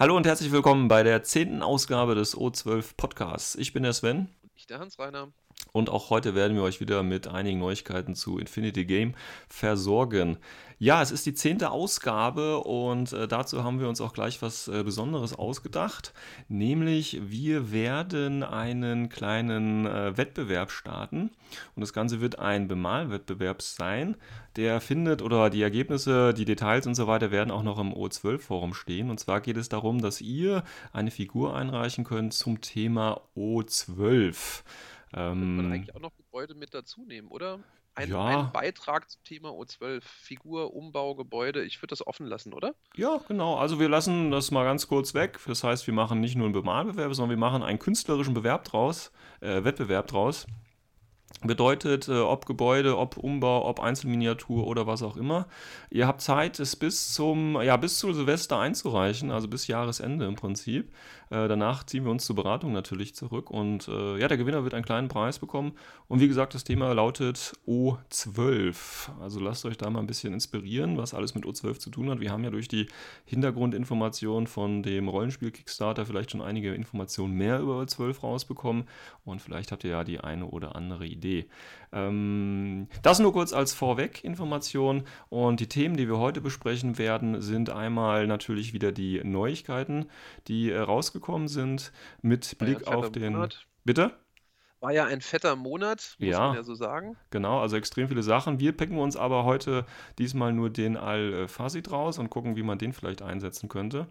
Hallo und herzlich willkommen bei der zehnten Ausgabe des O12 Podcasts. Ich bin der Sven. Ich der Hans-Reiner. Und auch heute werden wir euch wieder mit einigen Neuigkeiten zu Infinity Game versorgen. Ja, es ist die zehnte Ausgabe und äh, dazu haben wir uns auch gleich was äh, Besonderes ausgedacht. Nämlich, wir werden einen kleinen äh, Wettbewerb starten. Und das Ganze wird ein Bemalwettbewerb sein. Der findet oder die Ergebnisse, die Details und so weiter werden auch noch im O12-Forum stehen. Und zwar geht es darum, dass ihr eine Figur einreichen könnt zum Thema O12. Ähm, man eigentlich auch noch Gebäude mit dazu nehmen, oder? Ein, ja. ein, Beitrag zum Thema O12, Figur, Umbau, Gebäude. Ich würde das offen lassen, oder? Ja, genau. Also wir lassen das mal ganz kurz weg. Das heißt, wir machen nicht nur einen Bemalbewerb, sondern wir machen einen künstlerischen Bewerb draus, äh, Wettbewerb draus. Bedeutet, äh, ob Gebäude, ob Umbau, ob Einzelminiatur oder was auch immer. Ihr habt Zeit, es bis zum, ja, bis zu Silvester einzureichen, also bis Jahresende im Prinzip. Äh, danach ziehen wir uns zur Beratung natürlich zurück und äh, ja, der Gewinner wird einen kleinen Preis bekommen. Und wie gesagt, das Thema lautet O12. Also lasst euch da mal ein bisschen inspirieren, was alles mit O12 zu tun hat. Wir haben ja durch die Hintergrundinformationen von dem Rollenspiel Kickstarter vielleicht schon einige Informationen mehr über O12 rausbekommen und vielleicht habt ihr ja die eine oder andere Idee. Ähm, das nur kurz als Vorweg-Information und die Themen, die wir heute besprechen werden, sind einmal natürlich wieder die Neuigkeiten, die äh, rausgekommen rausgekommen sind, mit Blick ja, auf den. Monat. Bitte? War ja ein fetter Monat, muss ja, man ja so sagen. Genau, also extrem viele Sachen. Wir picken uns aber heute diesmal nur den Al-Fasid raus und gucken, wie man den vielleicht einsetzen könnte.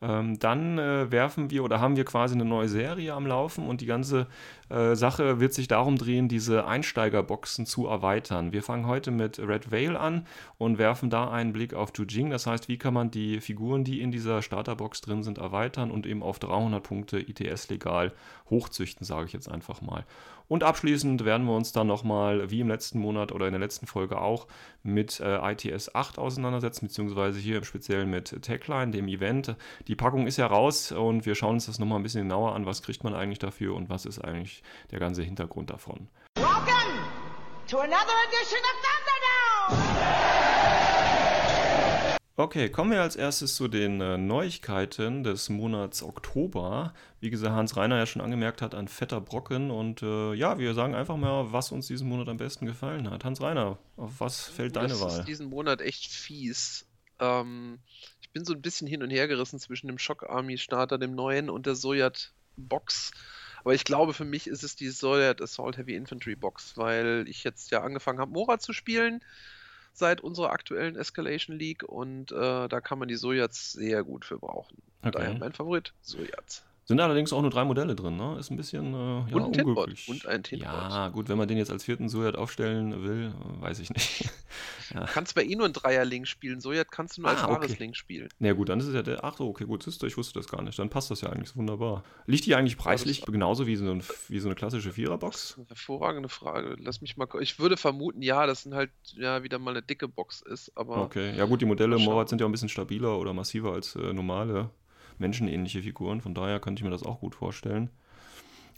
Ähm, dann äh, werfen wir oder haben wir quasi eine neue Serie am Laufen und die ganze äh, Sache wird sich darum drehen, diese Einsteigerboxen zu erweitern. Wir fangen heute mit Red Veil an und werfen da einen Blick auf Jujing. Das heißt, wie kann man die Figuren, die in dieser Starterbox drin sind, erweitern und eben auf 300 Punkte ITS legal hochzüchten, sage ich jetzt einfach mal. Und abschließend werden wir uns dann nochmal, wie im letzten Monat oder in der letzten Folge auch, mit äh, ITS 8 auseinandersetzen, beziehungsweise hier im Speziellen mit Techline, dem Event. Die Packung ist ja raus und wir schauen uns das nochmal ein bisschen genauer an. Was kriegt man eigentlich dafür und was ist eigentlich der ganze Hintergrund davon? Welcome to another edition of Thunderdome! Okay, kommen wir als erstes zu den äh, Neuigkeiten des Monats Oktober. Wie gesagt, Hans Reiner ja schon angemerkt hat, ein fetter Brocken. Und äh, ja, wir sagen einfach mal, was uns diesen Monat am besten gefallen hat. Hans Reiner, auf was fällt deine das Wahl? Das ist diesen Monat echt fies. Ähm, ich bin so ein bisschen hin und her gerissen zwischen dem Shock Army Starter, dem neuen, und der Sojat Box. Aber ich glaube, für mich ist es die Sojat Assault Heavy Infantry Box, weil ich jetzt ja angefangen habe, Mora zu spielen seit unserer aktuellen Escalation League und äh, da kann man die Sojats sehr gut für brauchen. Okay. Daher mein Favorit, Sojats. Sind allerdings auch nur drei Modelle drin, ne? Ist ein bisschen äh, ja, und ein unglücklich. Und ein Tinbot. Ja, gut, wenn man den jetzt als vierten Sojat aufstellen will, weiß ich nicht. ja. Kannst bei ihm nur ein Dreier-Link spielen. Sojat kannst du nur ah, als wahres okay. Link spielen. Na ja, gut, dann ist es ja der. Ach so, okay, gut, ist, ich wusste das gar nicht. Dann passt das ja eigentlich wunderbar. Liegt die eigentlich preislich ja, genauso wie so, ein, wie so eine klassische Viererbox? hervorragende Frage. Lass mich mal. Ich würde vermuten, ja, dass es halt ja wieder mal eine dicke Box ist. Aber okay, ja gut, die Modelle Morat sind ja ein bisschen stabiler oder massiver als äh, normale menschenähnliche Figuren. Von daher könnte ich mir das auch gut vorstellen.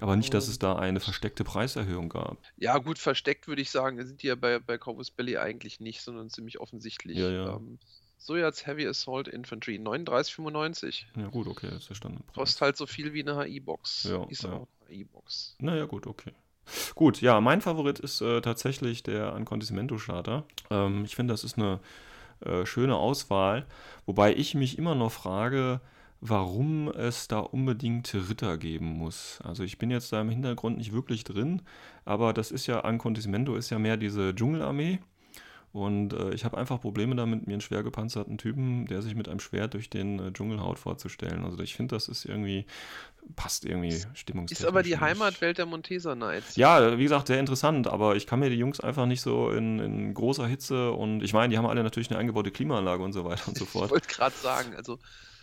Aber nicht, dass es da eine versteckte Preiserhöhung gab. Ja, gut, versteckt würde ich sagen, sind die ja bei, bei Corvus Belly eigentlich nicht, sondern ziemlich offensichtlich. Ja, ja. Ähm, so jetzt Heavy Assault Infantry, 39,95. Ja, gut, okay, das ist der Standardpreis. Kostet halt so viel wie eine HI-Box. Ja, ist ja. auch eine HI-Box. Naja, gut, okay. Gut, ja, mein Favorit ist äh, tatsächlich der Ancontismento Charter. Ähm, ich finde, das ist eine äh, schöne Auswahl, wobei ich mich immer noch frage, warum es da unbedingt Ritter geben muss. Also ich bin jetzt da im Hintergrund nicht wirklich drin, aber das ist ja, Ancontismento ist ja mehr diese Dschungelarmee. Und äh, ich habe einfach Probleme damit, mir einen schwer gepanzerten Typen, der sich mit einem Schwert durch den äh, Dschungel haut, vorzustellen. Also ich finde, das ist irgendwie, passt irgendwie stimmungstechnisch. Ist aber die Heimatwelt der Montesa Knights. Ja, wie gesagt, sehr interessant, aber ich kann mir die Jungs einfach nicht so in, in großer Hitze und ich meine, die haben alle natürlich eine eingebaute Klimaanlage und so weiter und so fort. ich wollte gerade sagen, also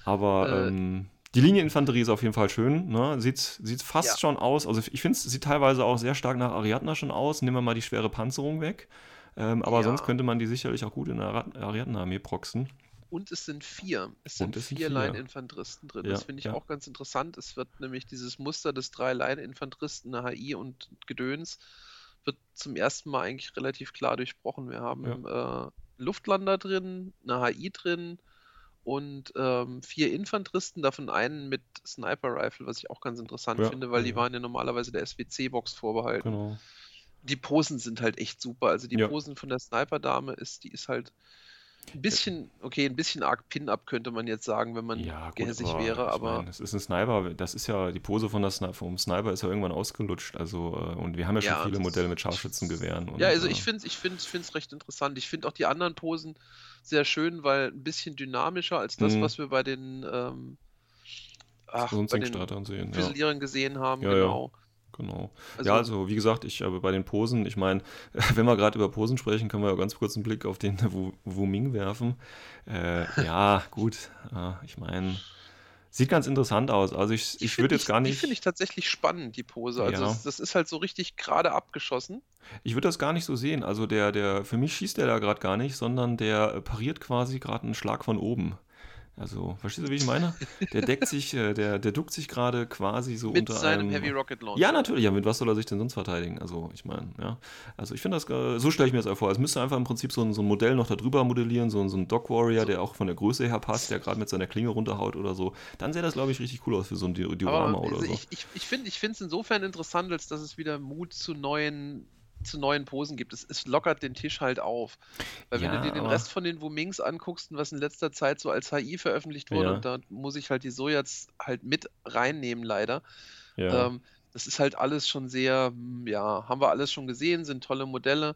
aber äh, ähm, die Linieninfanterie ist auf jeden Fall schön. Ne? Sieht, sieht fast ja. schon aus. Also ich finde, es sieht teilweise auch sehr stark nach Ariadna schon aus. Nehmen wir mal die schwere Panzerung weg. Ähm, aber ja. sonst könnte man die sicherlich auch gut in der Ariadna-Armee proxen. Und es sind vier. Es sind, es vier, vier. Line-Infanteristen drin. Ja, das finde ich ja. auch ganz interessant. Es wird nämlich dieses Muster des drei Line-Infanteristen, eine HI und Gedöns, wird zum ersten Mal eigentlich relativ klar durchbrochen. Wir haben ja. äh, Luftlander drin, eine HI drin, und ähm, vier Infanteristen, davon einen mit Sniper Rifle, was ich auch ganz interessant Ja, finde, weil die ja. waren ja normalerweise der SWC-Box vorbehalten. Genau. Die Posen sind halt echt super. Also die Ja. Posen von der Sniper-Dame ist, die ist halt ein bisschen, okay, ein bisschen arg Pin-Up könnte man jetzt sagen, wenn man Ja, gut, gehässig aber wäre, aber meine, es ist ein Sniper, das ist ja, die Pose von der vom Sniper ist ja irgendwann ausgelutscht, also, äh, und wir haben ja schon ja, viele das- Modelle mit Scharfschützengewehren und, Ja, also äh, ich finde es ich find's, find's recht interessant. Ich finde auch die anderen Posen sehr schön, weil ein bisschen dynamischer als das, Mhm. was wir bei den, ähm, ach, bei den sehen, ja, Füsilierern gesehen haben, Ja, ja. Genau. Also, Ja, also wie gesagt, ich äh, bei den Posen, ich meine, wenn wir gerade über Posen sprechen, können wir ja ganz kurz einen Blick auf den Wu, Wu Ming werfen. Äh, ja, gut, äh, ich meine, sieht ganz interessant aus. Also ich, die ich würde jetzt gar Die nicht, finde ich tatsächlich spannend, die Pose. Also Ja. es, das ist halt so richtig gerade abgeschossen. ich würde das gar nicht so sehen. Also der, der, für mich schießt der da gerade gar nicht, sondern der pariert quasi gerade einen Schlag von oben. Also, verstehst du, wie ich meine? Der deckt sich, äh, der, der duckt sich gerade quasi so Mit unter seinem einem. Heavy Rocket Launcher. Ja, natürlich, ja, mit was soll er sich denn sonst verteidigen? Also, ich meine, ja. Also, ich finde das, äh, so stelle ich mir das vor. Es müsste einfach im Prinzip so ein, so ein Modell noch darüber modellieren, so, ein- so ein Dog Warrior, der auch von der Größe her passt, der gerade mit seiner Klinge runterhaut oder so. Dann sähe das, glaube ich, richtig cool aus für so ein Di- Diorama Aber oder also so. ich, ich, ich finde es insofern interessant, als dass es wieder Mut zu neuen, zu neuen Posen gibt. Es, es lockert den Tisch halt auf. Weil wenn Ja, du dir den Rest von den Wumings anguckst und was in letzter Zeit so als HI veröffentlicht wurde, Ja. und da muss ich halt die Sojats halt mit reinnehmen, leider. Ja. Ähm, das ist halt alles schon sehr, hm, ja, haben wir alles schon gesehen, sind tolle Modelle,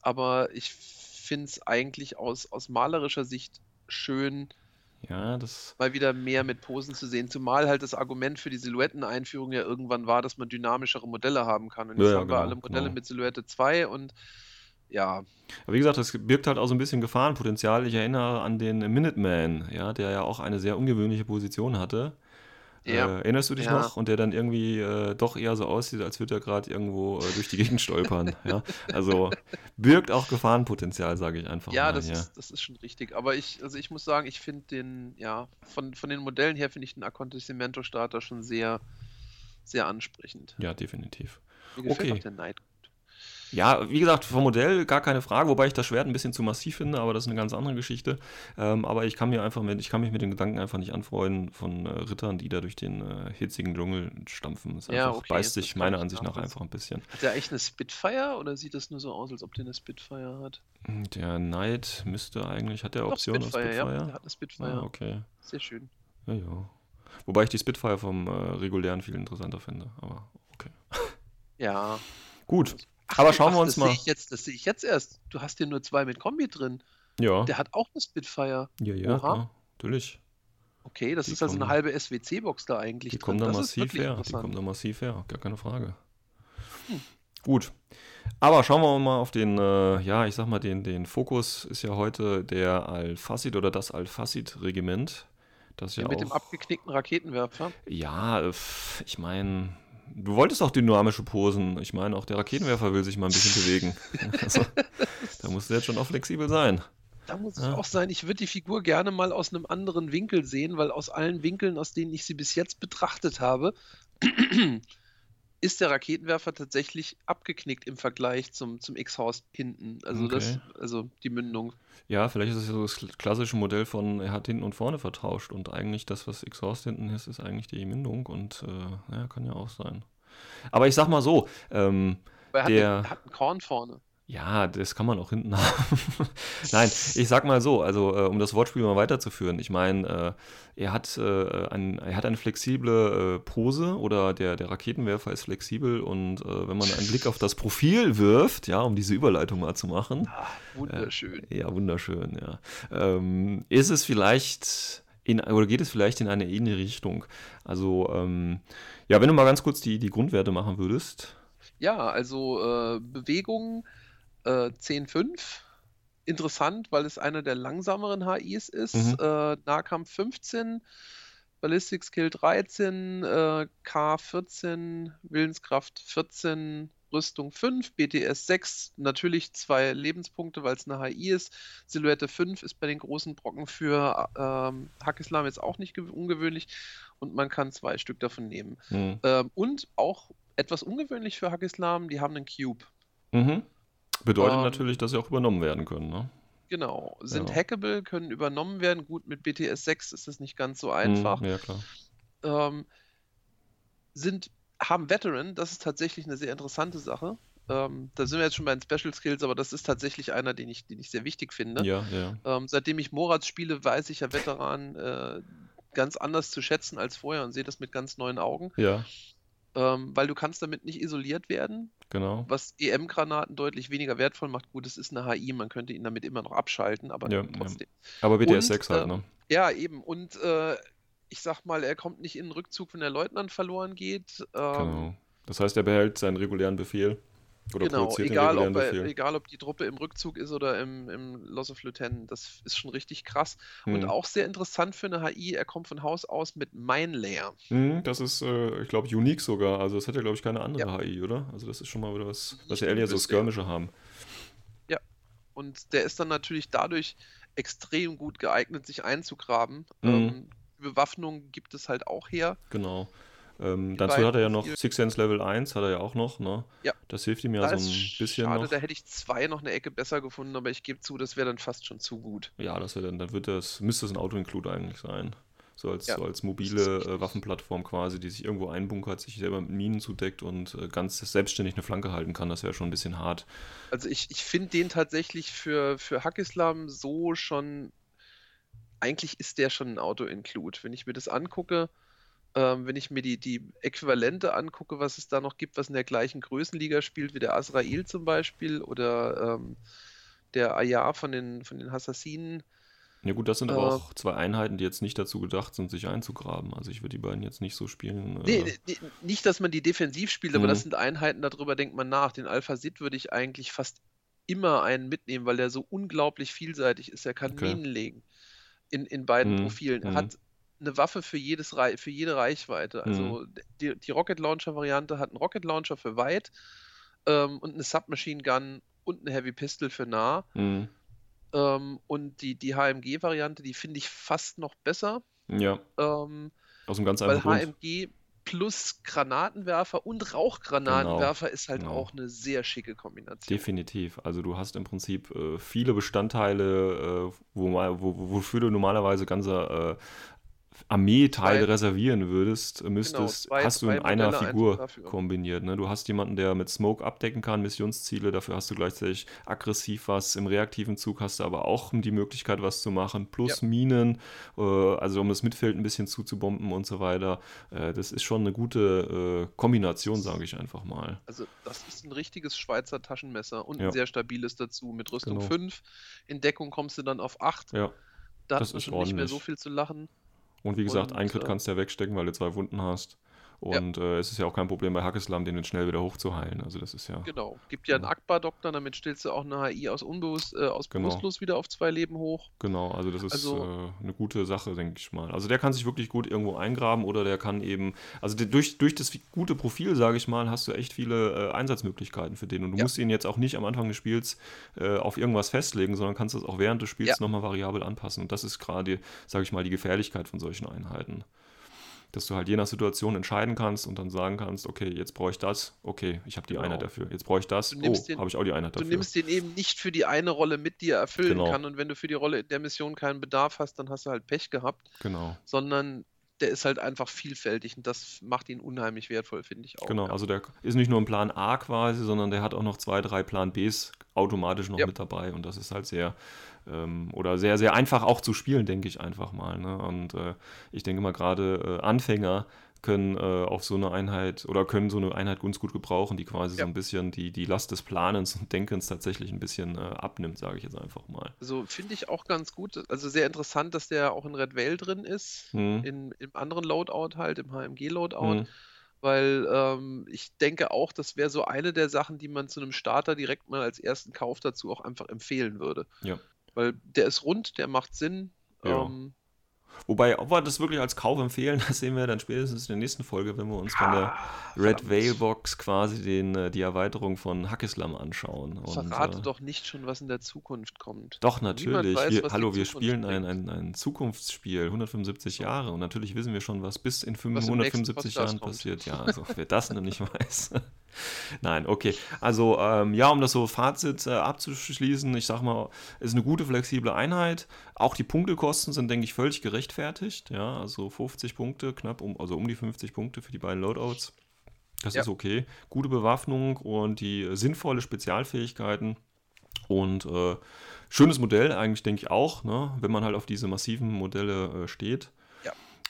aber ich finde es eigentlich aus, aus malerischer Sicht schön, ja, das. mal wieder mehr mit Posen zu sehen. Zumal halt das Argument für die Silhouetteneinführung ja irgendwann war, dass man dynamischere Modelle haben kann. Und jetzt ja, haben wir genau, alle Modelle genau. mit Silhouette 2 und ja, Aber wie gesagt, das birgt halt auch so ein bisschen Gefahrenpotenzial. Ich erinnere an den Minuteman, ja, der ja auch eine sehr ungewöhnliche Position hatte. Ja. Äh, erinnerst du dich Ja. noch? Und der dann irgendwie äh, doch eher so aussieht, als würde er gerade irgendwo äh, durch die Gegend stolpern. ja? Also birgt auch Gefahrenpotenzial, sage ich einfach ja, mal. das hier. ist, das ist schon richtig. Aber ich, also ich muss sagen, ich finde den, ja, von, von den Modellen her finde ich den Acontecimento Starter schon sehr, sehr ansprechend. Ja, definitiv. Mir gefällt Okay. auch der Night. Ja, wie gesagt, vom Modell gar keine Frage, wobei ich das Schwert ein bisschen zu massiv finde, aber das ist eine ganz andere Geschichte. Ähm, aber ich kann mir einfach mit, ich kann mich mit den Gedanken einfach nicht anfreunden von äh, Rittern, die da durch den äh, hitzigen Dschungel stampfen. Es Ja, einfach, okay, beißt das sich meiner ich Ansicht nach einfach ein bisschen. Hat der eigentlich eine Spitfire oder sieht das nur so aus, als ob der eine Spitfire hat? Der Knight müsste eigentlich, hat der Doch, Option auf Spitfire, ja. Spitfire? Der hat eine Spitfire. Ah, okay. Sehr schön. Ja, ja. Wobei ich die Spitfire vom äh, regulären viel interessanter finde, aber okay. Ja. Gut, Ach, aber schauen ach, wir uns das mal. Sehe ich jetzt, das sehe ich jetzt erst. Du hast hier nur zwei mit Kombi drin. Ja, Der hat auch eine Spitfire. ja, ja, klar, natürlich. Okay, das Die ist also eine kommen- halbe SWC-Box da eigentlich Die drin. kommen da das massiv her. Die kommen da massiv her, gar keine Frage. Hm. Gut. Aber schauen wir mal auf den, äh, ja, ich sag mal, den, den Fokus ist ja heute der Al-Fasid oder das Al-Fasid-Regiment. Das ja mit auch, dem abgeknickten Raketenwerfer. ja, äh, ich meine, du wolltest auch dynamische Posen. Ich meine, auch der Raketenwerfer will sich mal ein bisschen bewegen. Also, da musst du jetzt schon auch flexibel sein. Da muss ich Ja. auch sein, ich würde die Figur gerne mal aus einem anderen Winkel sehen, weil aus allen Winkeln, aus denen ich sie bis jetzt betrachtet habe, ist der Raketenwerfer tatsächlich abgeknickt im Vergleich zum, zum X-Haus hinten. Also das, Okay. also die Mündung. Ja, vielleicht ist es ja so das klassische Modell von, er hat hinten und vorne vertauscht und eigentlich das, was Exhaust hinten ist, ist eigentlich die Mündung und äh, ja, kann ja auch sein. Aber ich sag mal so, ähm, Aber er hat, Der- eine, er hat ein Korn vorne. Ja, das kann man auch hinten haben. Nein, ich sag mal so, also äh, um das Wortspiel mal weiterzuführen, ich meine, äh, er, hat, äh, ein, er hat eine flexible äh, Pose oder der, der Raketenwerfer ist flexibel und äh, wenn man einen Blick auf das Profil wirft, ja, um diese Überleitung mal zu machen, Ah, wunderschön. ja, wunderschön, ja. Ähm, ist es vielleicht in, oder geht es vielleicht in eine ähnliche Richtung? Also, ähm, ja, wenn du mal ganz kurz die, die Grundwerte machen würdest. Ja, also äh, Bewegung äh, 10,5. Interessant, weil es einer der langsameren HIs ist. Mhm. Äh, Nahkampf 15, Ballistic Skill 13, äh, K 14, Willenskraft 14, Rüstung 5, BTS 6, natürlich zwei Lebenspunkte, weil es eine HI ist. Silhouette 5 ist bei den großen Brocken für ähm, Hackislam jetzt auch nicht gew- ungewöhnlich und man kann zwei Stück davon nehmen. Hm. Ähm, und auch etwas ungewöhnlich für Hackislam, die haben einen Cube. Mhm. Bedeutet Ähm, natürlich, dass sie auch übernommen werden können, ne? Genau. Sind Ja. hackable, können übernommen werden. Gut, mit BTS 6 ist das nicht ganz so Hm, einfach. ja, klar. Ähm, sind, haben Veteran, das ist tatsächlich eine sehr interessante Sache. Ähm, da sind wir jetzt schon bei den Special Skills, aber das ist tatsächlich einer, den ich, den ich sehr wichtig finde. Ja, ja. Ähm, seitdem ich Morats spiele, weiß ich ja Veteran äh, ganz anders zu schätzen als vorher und sehe das mit ganz neuen Augen. Ja, Ähm, weil du kannst damit nicht isoliert werden, genau. was EM-Granaten deutlich weniger wertvoll macht. Gut, es ist eine HI, man könnte ihn damit immer noch abschalten, aber Ja, ja. trotzdem. Aber BTS Und, 6 halt, äh, ne? Ja, eben. Und äh, ich sag mal, er kommt nicht in den Rückzug, wenn der Leutnant verloren geht. Ähm, Genau. Das heißt, er behält seinen regulären Befehl. Oder Genau, egal ob, er, egal ob die Truppe im Rückzug ist oder im, im Loss of Lieutenant, das ist schon richtig krass. Und Hm. auch sehr interessant für eine HI, er kommt von Haus aus mit Mine Layer. Hm, das ist, äh, ich glaube, unique sogar. Also das hat ja, glaube ich, keine andere Ja. HI, oder? Also das ist schon mal wieder was, was ja eher so. Skirmische haben. Und der ist dann natürlich dadurch extrem gut geeignet, sich einzugraben. Mhm. Ähm, Bewaffnung gibt es halt auch her. Genau. Ähm, dazu hat er ja noch Six Sense Level 1, hat er ja auch noch, ne? Ja. Das hilft ihm ja da so ein bisschen schade, noch. da hätte ich zwei noch eine Ecke besser gefunden, aber ich gebe zu, das wäre dann fast schon zu gut. Ja, das wäre dann, dann wird das, müsste es ein Auto-Include eigentlich sein. So als, Ja, so als das mobile äh, Waffenplattform quasi, die sich irgendwo einbunkert, sich selber mit Minen zudeckt und äh, ganz selbstständig eine Flanke halten kann. Das wäre schon ein bisschen hart. Also ich, ich finde den tatsächlich für, für Hackislam so schon, eigentlich ist der schon ein Auto-Include. Wenn ich mir das angucke, ähm, wenn ich mir die, die Äquivalente angucke, was es da noch gibt, was in der gleichen Größenliga spielt wie der Azrael zum Beispiel oder ähm, der Ayar von den, von den Assassinen. Ja gut, das sind aber Äh, auch zwei Einheiten, die jetzt nicht dazu gedacht sind, sich einzugraben. Also ich würde die beiden jetzt nicht so spielen. Nee, Äh, nee, nicht, dass man die defensiv spielt, aber das Mhm. sind Einheiten, darüber denkt man nach. Den Alpha Sid würde ich eigentlich fast immer einen mitnehmen, weil der so unglaublich vielseitig ist. Er kann Okay. Minen legen in, in beiden Mhm, Profilen. Er mhm. hat eine Waffe für, jedes, Rei- für jede Reichweite. Also die, die Rocket Launcher Variante hat einen Rocket Launcher für weit ähm, und eine Submachine Gun und eine Heavy Pistol für nah. mh, Ähm, und die, die HMG-Variante, die finde ich fast noch besser. ja, Ähm, aus einem ganz weil einfachen Grund. HMG plus Granatenwerfer und Rauchgranatenwerfer ist halt genau. auch eine sehr schicke Kombination. Definitiv. Also du hast im Prinzip äh, viele Bestandteile, äh, wo, wo- wofür du normalerweise ganze äh, Armeeteile reservieren würdest, äh, müsstest, Genau, zwei- hast du in einer Modelle Figur kombiniert. Ne? Du hast jemanden, der mit Smoke abdecken kann, Missionsziele, dafür hast du gleichzeitig aggressiv was. Im reaktiven Zug hast du aber auch die Möglichkeit, was zu machen, plus Minen, äh, also um das Mittelfeld ein bisschen zuzubomben und so weiter. Äh, das ist schon eine gute äh, Kombination, sage ich einfach mal. Also das ist ein richtiges Schweizer Taschenmesser und Ja. ein sehr stabiles dazu. Mit Rüstung Genau. 5, in Deckung kommst du dann auf 8. Ja. Da das ist schon nicht mehr so viel zu lachen. Und wie gesagt, Und, ein Crit äh, kannst du ja wegstecken, weil du zwei Wunden hast. Und äh, es ist ja auch kein Problem bei Hackeslam, den jetzt schnell wieder hochzuheilen. Also das ist ja. Genau. Gibt ja einen Ja. Akbar-Doktor, damit stellst du auch eine HI aus, unbewusst, äh, aus Genau. bewusstlos wieder auf zwei Leben hoch. Genau, also das ist Also- äh, eine gute Sache, denke ich mal. Also der kann sich wirklich gut irgendwo eingraben oder der kann eben, also der, durch, durch das gute Profil, sage ich mal, hast du echt viele äh, Einsatzmöglichkeiten für den. Und du Ja. musst ihn jetzt auch nicht am Anfang des Spiels äh, auf irgendwas festlegen, sondern kannst das auch während des Spiels Ja. nochmal variabel anpassen. Und das ist gerade, sage ich mal, die Gefährlichkeit von solchen Einheiten. Dass du halt je nach Situation entscheiden kannst und dann sagen kannst, okay, jetzt brauche ich das, okay, ich habe die Genau. Einheit dafür. Jetzt brauche ich das, Du oh, habe ich auch die Einheit Du dafür. nimmst den eben nicht für die eine Rolle mit, die er erfüllen Genau. kann. Und wenn du für die Rolle in der Mission keinen Bedarf hast, dann hast du halt Pech gehabt. Genau. Sondern der ist halt einfach vielfältig und das macht ihn unheimlich wertvoll, finde ich auch. Genau, ja. also der ist nicht nur ein Plan A quasi, sondern der hat auch noch zwei, drei Plan Bs automatisch noch Ja. mit dabei und das ist halt sehr ähm, oder sehr, sehr einfach auch zu spielen, denke ich einfach mal. Ne? Und äh, ich denke mal gerade äh, Anfänger können äh, auf so eine Einheit oder können so eine Einheit ganz gut gebrauchen, die quasi so Ja. ein bisschen die, die Last des Planens und Denkens tatsächlich ein bisschen äh, abnimmt, sage ich jetzt einfach mal. Also finde ich auch ganz gut. Also sehr interessant, dass der auch in Red Veil drin ist. Hm. In, Im anderen Loadout halt, im HMG-Loadout. Hm. Weil ähm, ich denke auch, das wäre so eine der Sachen, die man zu einem Starter direkt mal als ersten Kauf dazu auch einfach empfehlen würde. Ja. Weil der ist rund, der macht Sinn. Ja. Ähm, Wobei, ob wir das wirklich als Kauf empfehlen, das sehen wir dann spätestens in der nächsten Folge, wenn wir uns von der Red verdammt. Veil Box quasi den, äh, die Erweiterung von Hackislam anschauen. Und, Verrate äh, doch nicht schon, was in der Zukunft kommt. Doch, natürlich. weiß, wir, was hallo, wir spielen ein, ein, ein Zukunftsspiel, 175 Jahre. Und natürlich wissen wir schon, was bis in Was im nächsten 175 Podcast Jahren passiert. Ja, also wer das noch nicht weiß. Nein, okay. Also ähm, ja, um das so Fazit äh, abzuschließen, ich sag mal, es ist eine gute flexible Einheit. Auch die Punktekosten sind, denke ich, völlig gerechtfertigt. Ja, also 50 Punkte, knapp um, also um die 50 Punkte für die beiden Loadouts. Das Ja. ist okay. Gute Bewaffnung und die äh, sinnvolle Spezialfähigkeiten. Und äh, schönes Modell eigentlich, denke ich auch, ne? wenn man halt auf diese massiven Modelle äh, steht.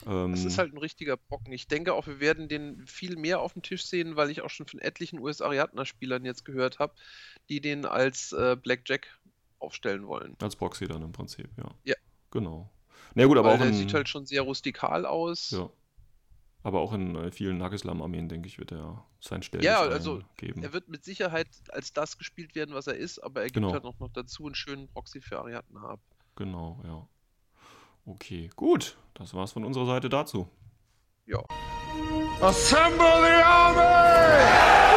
Ähm, Es ist halt ein richtiger Brocken. Ich denke auch, wir werden den viel mehr auf dem Tisch sehen, weil ich auch schon von etlichen US-Ariadna-Spielern jetzt gehört habe, die den als äh, Blackjack aufstellen wollen. als Proxy dann im Prinzip, ja. Ja. Genau. Na gut, aber weil auch der in, sieht halt schon sehr rustikal aus. ja. Aber auch in äh, vielen Nagislam-Armeen, denke ich, wird er sein Stellen Ja, also geben. Er wird mit Sicherheit als das gespielt werden, was er ist, aber er gibt Genau. halt noch, noch dazu einen schönen Proxy für Ariadna ab. Genau, ja. Okay, gut. Das war's von unserer Seite dazu. Ja. Assemble the army!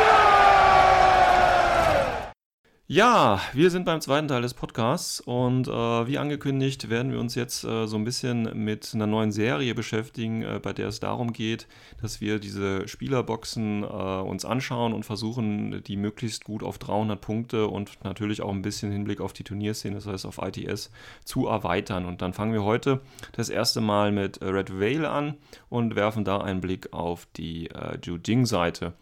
Ja, wir sind beim zweiten Teil des Podcasts und äh, wie angekündigt werden wir uns jetzt äh, so ein bisschen mit einer neuen Serie beschäftigen, äh, bei der es darum geht, dass wir diese Spielerboxen äh, uns anschauen und versuchen, die möglichst gut auf 300 Punkte und natürlich auch ein bisschen Hinblick auf die Turnierszene, das heißt auf ITS, zu erweitern. Und dann fangen wir heute das erste Mal mit Red Veil an und werfen da einen Blick auf die äh, Jujing-Seite.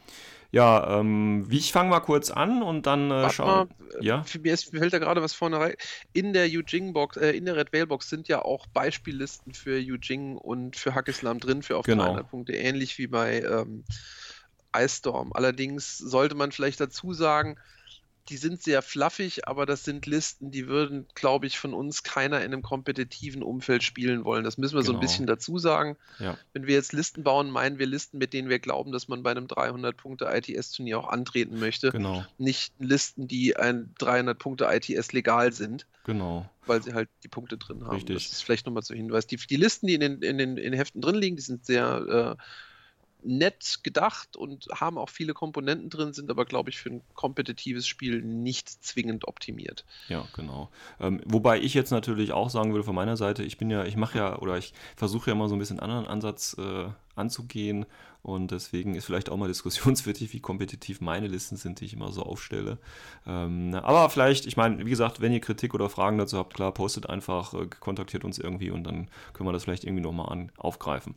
Ja, ähm, wie ich fange mal kurz an und dann äh, schauen. mal, äh, Ja, für mir, fällt da gerade was vorne rein. In der Yujing-Box, äh, in der Red Veil-Box sind ja auch Beispiellisten für Yujing und für Hackislam drin, für auf Genau. 300 Punkte, ähnlich wie bei ähm, Ice Storm. Allerdings sollte man vielleicht dazu sagen, die sind sehr fluffig, aber das sind Listen, die würden, glaube ich, von uns keiner in einem kompetitiven Umfeld spielen wollen. Das müssen wir so ein Genau. bisschen dazu sagen. ja, Wenn wir jetzt Listen bauen, meinen wir Listen, mit denen wir glauben, dass man bei einem 300-Punkte-ITS-Turnier auch antreten möchte. genau, Nicht Listen, die ein 300-Punkte-ITS legal sind, genau. weil sie halt die Punkte drin haben. Richtig. Das ist vielleicht nochmal zu Hinweis. Die, die Listen, die in den, in, den, in Heften drin liegen, die sind sehr äh, nett gedacht und haben auch viele Komponenten drin, sind aber, glaube ich, für ein kompetitives Spiel nicht zwingend optimiert. Ja, genau. Ähm, wobei ich jetzt natürlich auch sagen würde von meiner Seite, ich bin ja, ich mache ja oder ich versuche ja mal so ein bisschen einen anderen Ansatz äh, anzugehen und deswegen ist vielleicht auch mal diskussionswürdig, wie kompetitiv meine Listen sind, die ich immer so aufstelle. Ähm, na, aber vielleicht, ich meine, wie gesagt, wenn ihr Kritik oder Fragen dazu habt, klar, postet einfach, äh, kontaktiert uns irgendwie und dann können wir das vielleicht irgendwie nochmal aufgreifen.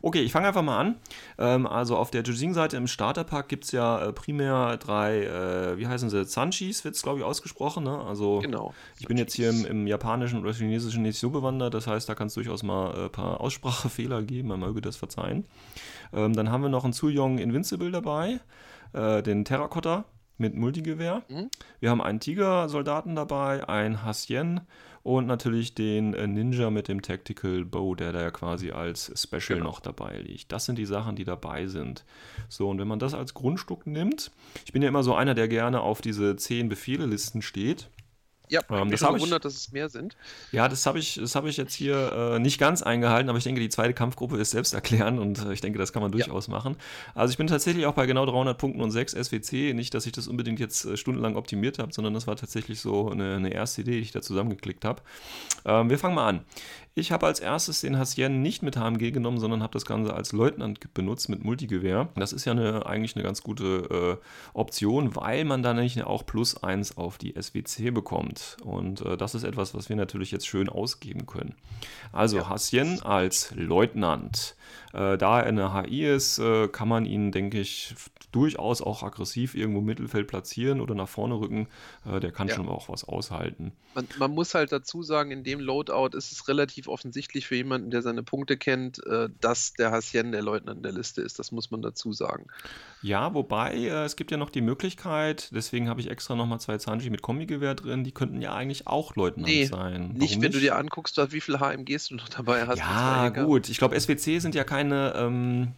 Okay, ich fange einfach mal an. Ähm, also auf der Jujing-Seite im Starterpack gibt es ja äh, primär drei, äh, wie heißen sie, Sanchis, wird es glaube ich ausgesprochen, ne? Also Genau. ich bin jetzt hier im, im Japanischen oder Chinesischen nicht so bewandert, das heißt, da kann es durchaus mal ein paar Aussprachefehler geben, man möge das verzeihen. Ähm, dann haben wir noch einen Zuyong Invincible dabei, äh, den Terrakotta mit Multigewehr. Mhm. Wir haben einen Tiger-Soldaten dabei, einen Hasien und natürlich den äh, Ninja mit dem Tactical Bow, der da ja quasi als Special Genau. noch dabei liegt. Das sind die Sachen, die dabei sind. So, und wenn man das als Grundstück nimmt, ich bin ja immer so einer, der gerne auf diese 10 Befehle-Listen steht. Ja, Ähm, das das schon hab ich- gewundert, dass es mehr sind. Ja, das habe ich, das hab ich jetzt hier äh, nicht ganz eingehalten, aber ich denke, die zweite Kampfgruppe ist selbst erklären und äh, ich denke, das kann man durchaus machen. Also ich bin tatsächlich auch bei genau 300 Punkten und 6 SWC. Nicht, dass ich das unbedingt jetzt äh, stundenlang optimiert habe, sondern das war tatsächlich so eine, eine erste Idee, die ich da zusammengeklickt habe. Ähm, wir fangen mal an. Ich habe als erstes den Hassien nicht mit HMG genommen, sondern habe das Ganze als Leutnant benutzt mit Multigewehr. Das ist ja eine, eigentlich eine ganz gute äh, Option, weil man dann nicht auch plus 1 auf die SWC bekommt. Und äh, das ist etwas, was wir natürlich jetzt schön ausgeben können. Also Ja. Hassien als Leutnant. Äh, da er eine HI ist, äh, kann man ihn, denke ich, durchaus auch aggressiv irgendwo im Mittelfeld platzieren oder nach vorne rücken. Äh, der kann Ja. schon auch was aushalten. Man, man muss halt dazu sagen, in dem Loadout ist es relativ offensichtlich für jemanden, der seine Punkte kennt, äh, dass der Hassien der Leutnant der Liste ist. Das muss man dazu sagen. Ja, wobei äh, es gibt ja noch die Möglichkeit, deswegen habe ich extra nochmal zwei Zanji mit Kombigewehr drin, die könnten ja eigentlich auch Leutnant Nee, sein. Nicht, Warum wenn du dir anguckst, wie viele HMGs du noch dabei hast. Ja, gut. Ich glaube, SWC sind ja keine ähm,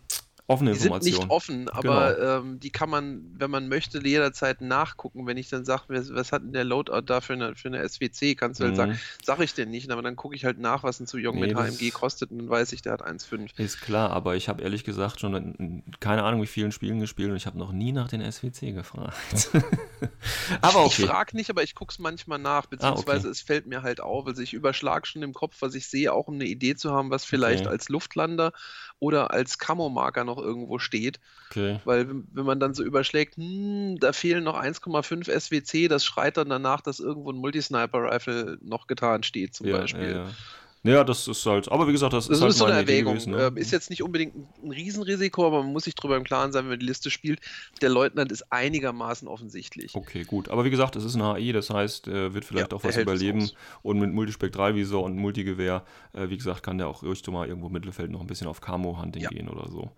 offene Die sind Informationen. nicht offen, aber ähm, die kann man, wenn man möchte, jederzeit nachgucken. Wenn ich dann sage, was, hat denn der Loadout da für eine, für eine SWC, kannst du halt Mhm. sagen, sag ich dir nicht, aber dann gucke ich halt nach, was ein zu jung Nee, mit HMG kostet und dann weiß ich, der hat 1,5. Ist klar, aber ich habe ehrlich gesagt schon in- keine Ahnung, wie vielen Spielen gespielt und ich habe noch nie nach den SWC gefragt. aber Ich okay. frage nicht, aber ich gucke es manchmal nach, beziehungsweise es fällt mir halt auf. Also ich überschlage schon im Kopf, was ich sehe, auch um eine Idee zu haben, was vielleicht Okay. als Luftlander oder als Camo-Marker noch irgendwo steht. Okay. Weil wenn man dann so überschlägt, hm, da fehlen noch 1,5 SWC, das schreit dann danach, dass irgendwo ein Multisniper-Rifle noch getan steht, zum Ja, Beispiel. ja. Naja, das ist halt, aber wie gesagt, das, Das ist halt so eine Erwägung. gewesen. Ne? Ähm, ist jetzt nicht unbedingt ein, Riesenrisiko, aber man muss sich darüber im Klaren sein, wenn man die Liste spielt. Der Leutnant ist einigermaßen offensichtlich. Okay, gut. Aber wie gesagt, es ist ein HI, das heißt, äh, wird vielleicht Ja, auch was überleben. Und mit Multispektralvisor und Multigewehr, äh, wie gesagt, kann der auch ruhig mal irgendwo im Mittelfeld noch ein bisschen auf Camo-Hunting Ja. gehen oder so.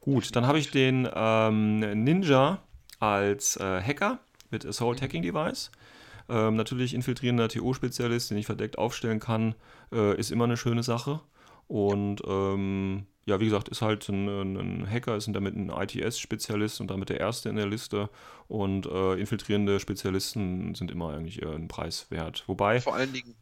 Gut, dann habe ich den ähm, Ninja als äh, Hacker mit Assault Mhm. Hacking Device. Ähm, natürlich infiltrierender TO-Spezialist, den ich verdeckt aufstellen kann, äh, ist immer eine schöne Sache. Und ähm, ja, wie gesagt, ist halt ein, ein Hacker, ist damit ein ITS-Spezialist und damit der erste in der Liste. Und äh, infiltrierende Spezialisten sind immer eigentlich äh, ein Preis wert. Wobei, Vor allen Dingen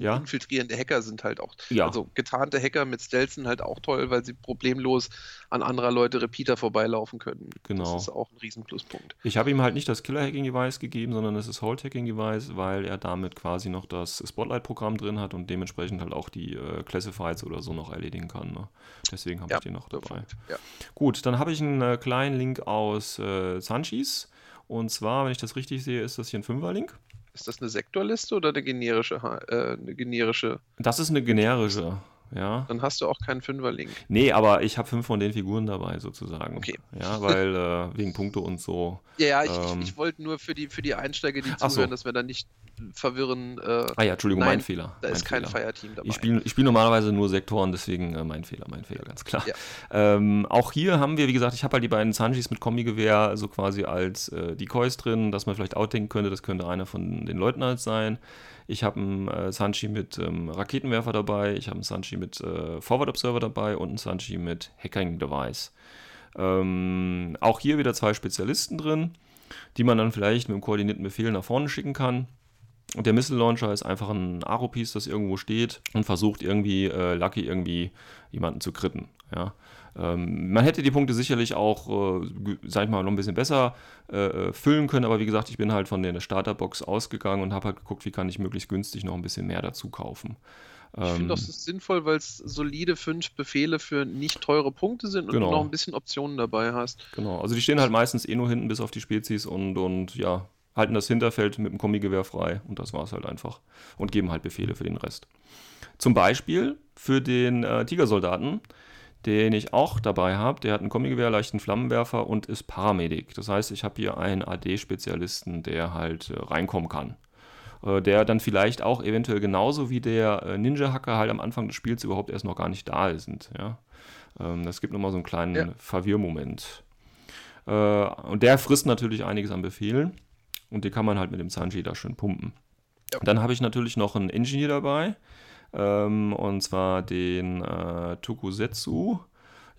Ja. infiltrierende Hacker sind halt auch, Ja. also getarnte Hacker mit Stealth sind halt auch toll, weil sie problemlos an anderer Leute Repeater vorbeilaufen können. Genau. Das ist auch ein Riesenpluspunkt. ich habe ihm halt nicht das Killer-Hacking-Device gegeben, sondern das Assault-Hacking-Device, weil er damit quasi noch das Spotlight-Programm drin hat und dementsprechend halt auch die äh, Classifieds oder so noch erledigen kann. Ne? Deswegen habe ich den noch dabei. Ja. Gut, dann habe ich einen äh, kleinen Link aus äh, Sanchis. Und zwar, wenn ich das richtig sehe, ist das hier ein Fünfer-Link. Ist das eine Sektorliste oder eine generische, äh, eine generische? Das ist eine generische, ja. Dann hast du auch keinen Fünfer-Link. Nee, aber ich habe fünf von den Figuren dabei sozusagen. Okay. Ja, weil äh, wegen Punkte und so. Ja, ja, ich, Ähm. ich, ich wollte nur für die, für die Einsteiger, die Ach so. zuhören, dass wir da nicht verwirren. Äh, Ah ja, Entschuldigung, Nein, mein Fehler. da mein ist kein. Fireteam dabei. Ich spiele spiel normalerweise nur Sektoren, deswegen äh, mein Fehler, mein Fehler, ganz klar. Ja. Ähm, auch hier haben wir, wie gesagt, ich habe halt die beiden Sanjis mit Kombigewehr so quasi als äh, Decoys drin, dass man vielleicht outdenken könnte, das könnte einer von den Leutnants sein. Ich habe einen äh, Sanji mit ähm, Raketenwerfer dabei, ich habe einen Sanji mit äh, Forward Observer dabei und einen Sanji mit Hacking Device. Ähm, auch hier wieder zwei Spezialisten drin, die man dann vielleicht mit einem koordinierten Befehl nach vorne schicken kann. Und der Missile Launcher ist einfach ein Aro-Piece, das irgendwo steht und versucht irgendwie äh, Lucky irgendwie jemanden zu kritten. Ja. Ähm, man hätte die Punkte sicherlich auch, äh, sag ich mal, noch ein bisschen besser äh, äh, füllen können, aber wie gesagt, ich bin halt von der Starterbox ausgegangen und habe halt geguckt, wie kann ich möglichst günstig noch ein bisschen mehr dazu kaufen. Ich finde Ähm, das ist sinnvoll, weil es solide fünf Befehle für nicht teure Punkte sind und Genau. du noch ein bisschen Optionen dabei hast. Genau, also die stehen halt meistens eh nur hinten bis auf die Spezies und, und ja, halten das Hinterfeld mit dem Kombigewehr frei und das war es halt einfach. Und geben halt Befehle für den Rest. Zum Beispiel für den äh, Tigersoldaten, den ich auch dabei habe, der hat ein Kombigewehr, leichten Flammenwerfer und ist Paramedic. Das heißt, ich habe hier einen AD-Spezialisten, der halt äh, reinkommen kann. Äh, der dann vielleicht auch eventuell genauso wie der äh, Ninja-Hacker halt am Anfang des Spiels überhaupt erst noch gar nicht da sind. Ja? Ähm, das gibt nochmal so einen kleinen Ja. Verwirrmoment. Äh, und der frisst natürlich einiges an Befehlen. Und die kann man halt mit dem Sanji da schön pumpen. Ja. Dann habe ich natürlich noch einen Engineer dabei. Ähm, und zwar den äh, Tokusetsu.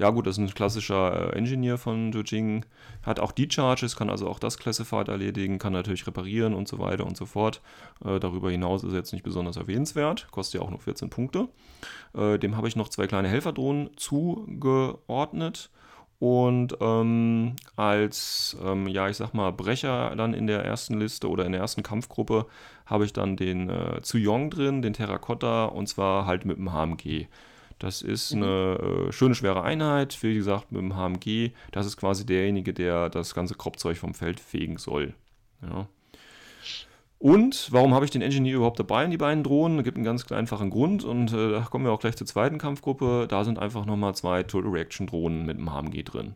Ja, gut, das ist ein klassischer äh, Engineer von Jojing. Hat auch die Charges, kann also auch das Classified erledigen, kann natürlich reparieren und so weiter und so fort. Äh, darüber hinaus ist er jetzt nicht besonders erwähnenswert, kostet ja auch nur 14 Punkte. Äh, dem habe ich noch zwei kleine Helferdrohnen zugeordnet. Und ähm, als, ähm, ja, ich sag mal, Brecher dann in der ersten Liste oder in der ersten Kampfgruppe habe ich dann den äh, Zuyong drin, den Terrakotta, und zwar halt mit dem HMG. Das ist eine äh, schöne, schwere Einheit. Wie gesagt, mit dem HMG, das ist quasi derjenige, der das ganze Kropfzeug vom Feld fegen soll. Ja. Und warum habe ich den Engineer überhaupt dabei in die beiden Drohnen? Es gibt einen ganz einfachen Grund und äh, da kommen wir auch gleich zur zweiten Kampfgruppe. Da sind einfach nochmal zwei Total Reaction Drohnen mit dem HMG drin.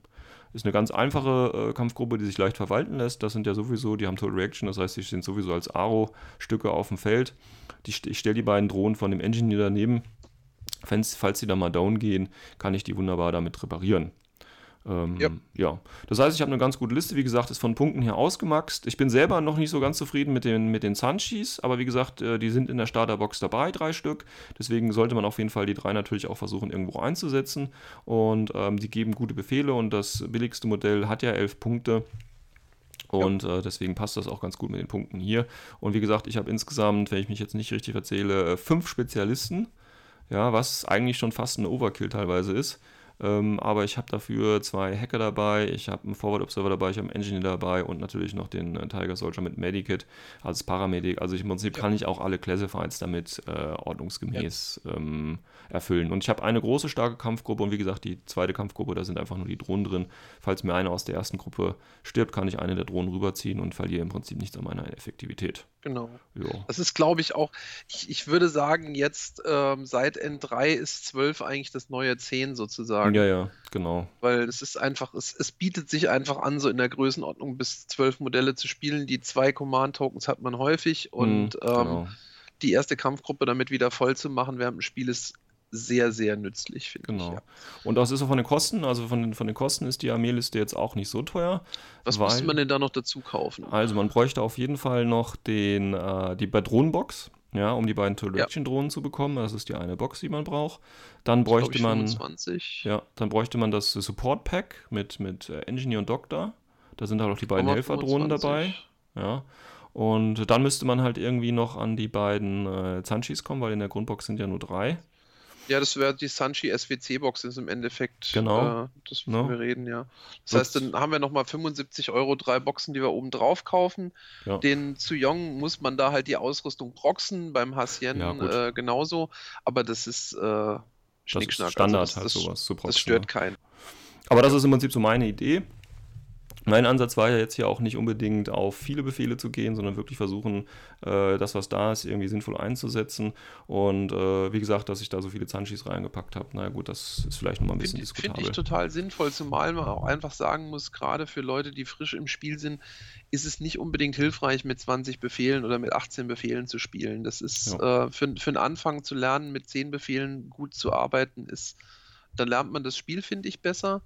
Ist eine ganz einfache äh, Kampfgruppe, die sich leicht verwalten lässt. Das sind ja sowieso, die haben Total Reaction, das heißt, die sind sowieso als Aro-Stücke auf dem Feld. Die, ich stelle die beiden Drohnen von dem Engineer daneben. Wenn's, falls die da mal down gehen, kann ich die wunderbar damit reparieren. Ähm, Ja. ja. Das heißt, ich habe eine ganz gute Liste, wie gesagt, ist von Punkten her ausgemaxt. Ich bin selber noch nicht so ganz zufrieden mit den, mit den Sanchis, aber wie gesagt, äh, die sind in der Starterbox dabei, drei Stück. Deswegen sollte man auf jeden Fall die drei natürlich auch versuchen, irgendwo einzusetzen. Und ähm, die geben gute Befehle und das billigste Modell hat ja elf Punkte. Und äh, deswegen passt das auch ganz gut mit den Punkten hier. Und wie gesagt, ich habe insgesamt, wenn ich mich jetzt nicht richtig erzähle, äh, fünf Spezialisten. Ja, was eigentlich schon fast ein Overkill teilweise ist. Ähm, aber ich habe dafür zwei Hacker dabei, ich habe einen Forward Observer dabei, ich habe einen Engineer dabei und natürlich noch den äh, Tiger Soldier mit Medikit als Paramedic. Also ich, im Prinzip ja. kann ich auch alle Classifieds damit äh, ordnungsgemäß ja. ähm, erfüllen. Und ich habe eine große, starke Kampfgruppe und wie gesagt, die zweite Kampfgruppe, da sind einfach nur die Drohnen drin. Falls mir einer aus der ersten Gruppe stirbt, kann ich eine der Drohnen rüberziehen und verliere im Prinzip nichts an meiner Effektivität. Genau. Jo. Das ist, glaube ich, auch, ich, ich würde sagen, jetzt ähm, seit N3 ist 12 eigentlich das neue 10 sozusagen. Ja, ja, genau. Weil es ist einfach, es, es bietet sich einfach an, so in der Größenordnung bis 12 Modelle zu spielen. Die zwei Command-Tokens hat man häufig und mhm, genau. ähm, die erste Kampfgruppe damit wieder voll zu machen während dem Spiel ist sehr, sehr nützlich, finde genau. ich. Genau. Ja. Und das ist so von den Kosten, also von den, von den Kosten ist die Armeeliste jetzt auch nicht so teuer. Was weil, müsste man denn da noch dazu kaufen? Also man bräuchte auf jeden Fall noch den, äh, die Badronenbox, ja, um die beiden Tool-Action-Drohnen ja. zu bekommen. Das ist die eine Box, die man braucht. Dann bräuchte man. 25. Ja, dann bräuchte man das Support-Pack mit, mit äh, Engineer und Doctor. Da sind halt auch die beiden Helferdrohnen dabei. Ja. Und dann müsste man halt irgendwie noch an die beiden äh, Zanchis kommen, weil in der Grundbox sind ja nur drei. Ja, das wäre die Sanchi SWC-Box ist im Endeffekt. Genau. Äh, das no. wir reden, ja. Das, das heißt, dann haben wir nochmal 75 Euro, drei Boxen, die wir oben drauf kaufen. Ja. Den zu Yong muss man da halt die Ausrüstung proxen, beim Hassien ja, äh, genauso. Aber das ist äh, Schnickschnack. Das ist Standard also das, halt sowas zu proxen. Das stört keinen. Aber das ist im Prinzip so meine Idee. Mein Ansatz war ja jetzt hier auch nicht unbedingt auf viele Befehle zu gehen, sondern wirklich versuchen, äh, das, was da ist, irgendwie sinnvoll einzusetzen. Und äh, wie gesagt, dass ich da so viele Zanchis reingepackt habe, naja gut, das ist vielleicht nochmal ein bisschen find, diskutabel. Finde ich total sinnvoll, zumal man auch einfach sagen muss, gerade für Leute, die frisch im Spiel sind, ist es nicht unbedingt hilfreich, mit 20 Befehlen oder mit 18 Befehlen zu spielen. Das ist ja. äh, für, für einen Anfang zu lernen, mit 10 Befehlen gut zu arbeiten, ist, dann lernt man das Spiel, finde ich, besser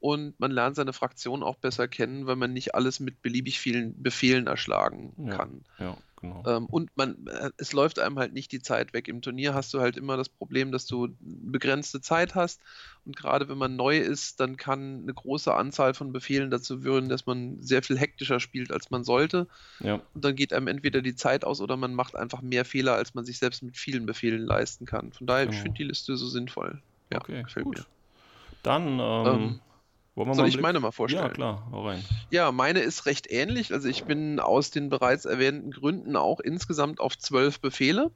und man lernt seine Fraktion auch besser kennen, weil man nicht alles mit beliebig vielen Befehlen erschlagen kann. Ja, genau. Ähm, und man, äh, es läuft einem halt nicht die Zeit weg. Im Turnier hast du halt immer das Problem, dass du begrenzte Zeit hast und gerade wenn man neu ist, dann kann eine große Anzahl von Befehlen dazu führen, dass man sehr viel hektischer spielt, als man sollte. Ja. Und dann geht einem entweder die Zeit aus oder man macht einfach mehr Fehler, als man sich selbst mit vielen Befehlen leisten kann. Von daher, genau. ich finde die Liste so sinnvoll. Ja, okay, gefällt gut. mir. Dann ähm, ähm wollen wir Soll ich meine mal vorstellen? Ja, klar, hau rein. Ja, meine ist recht ähnlich. Also ich bin aus den bereits erwähnten Gründen auch insgesamt auf zwölf Befehle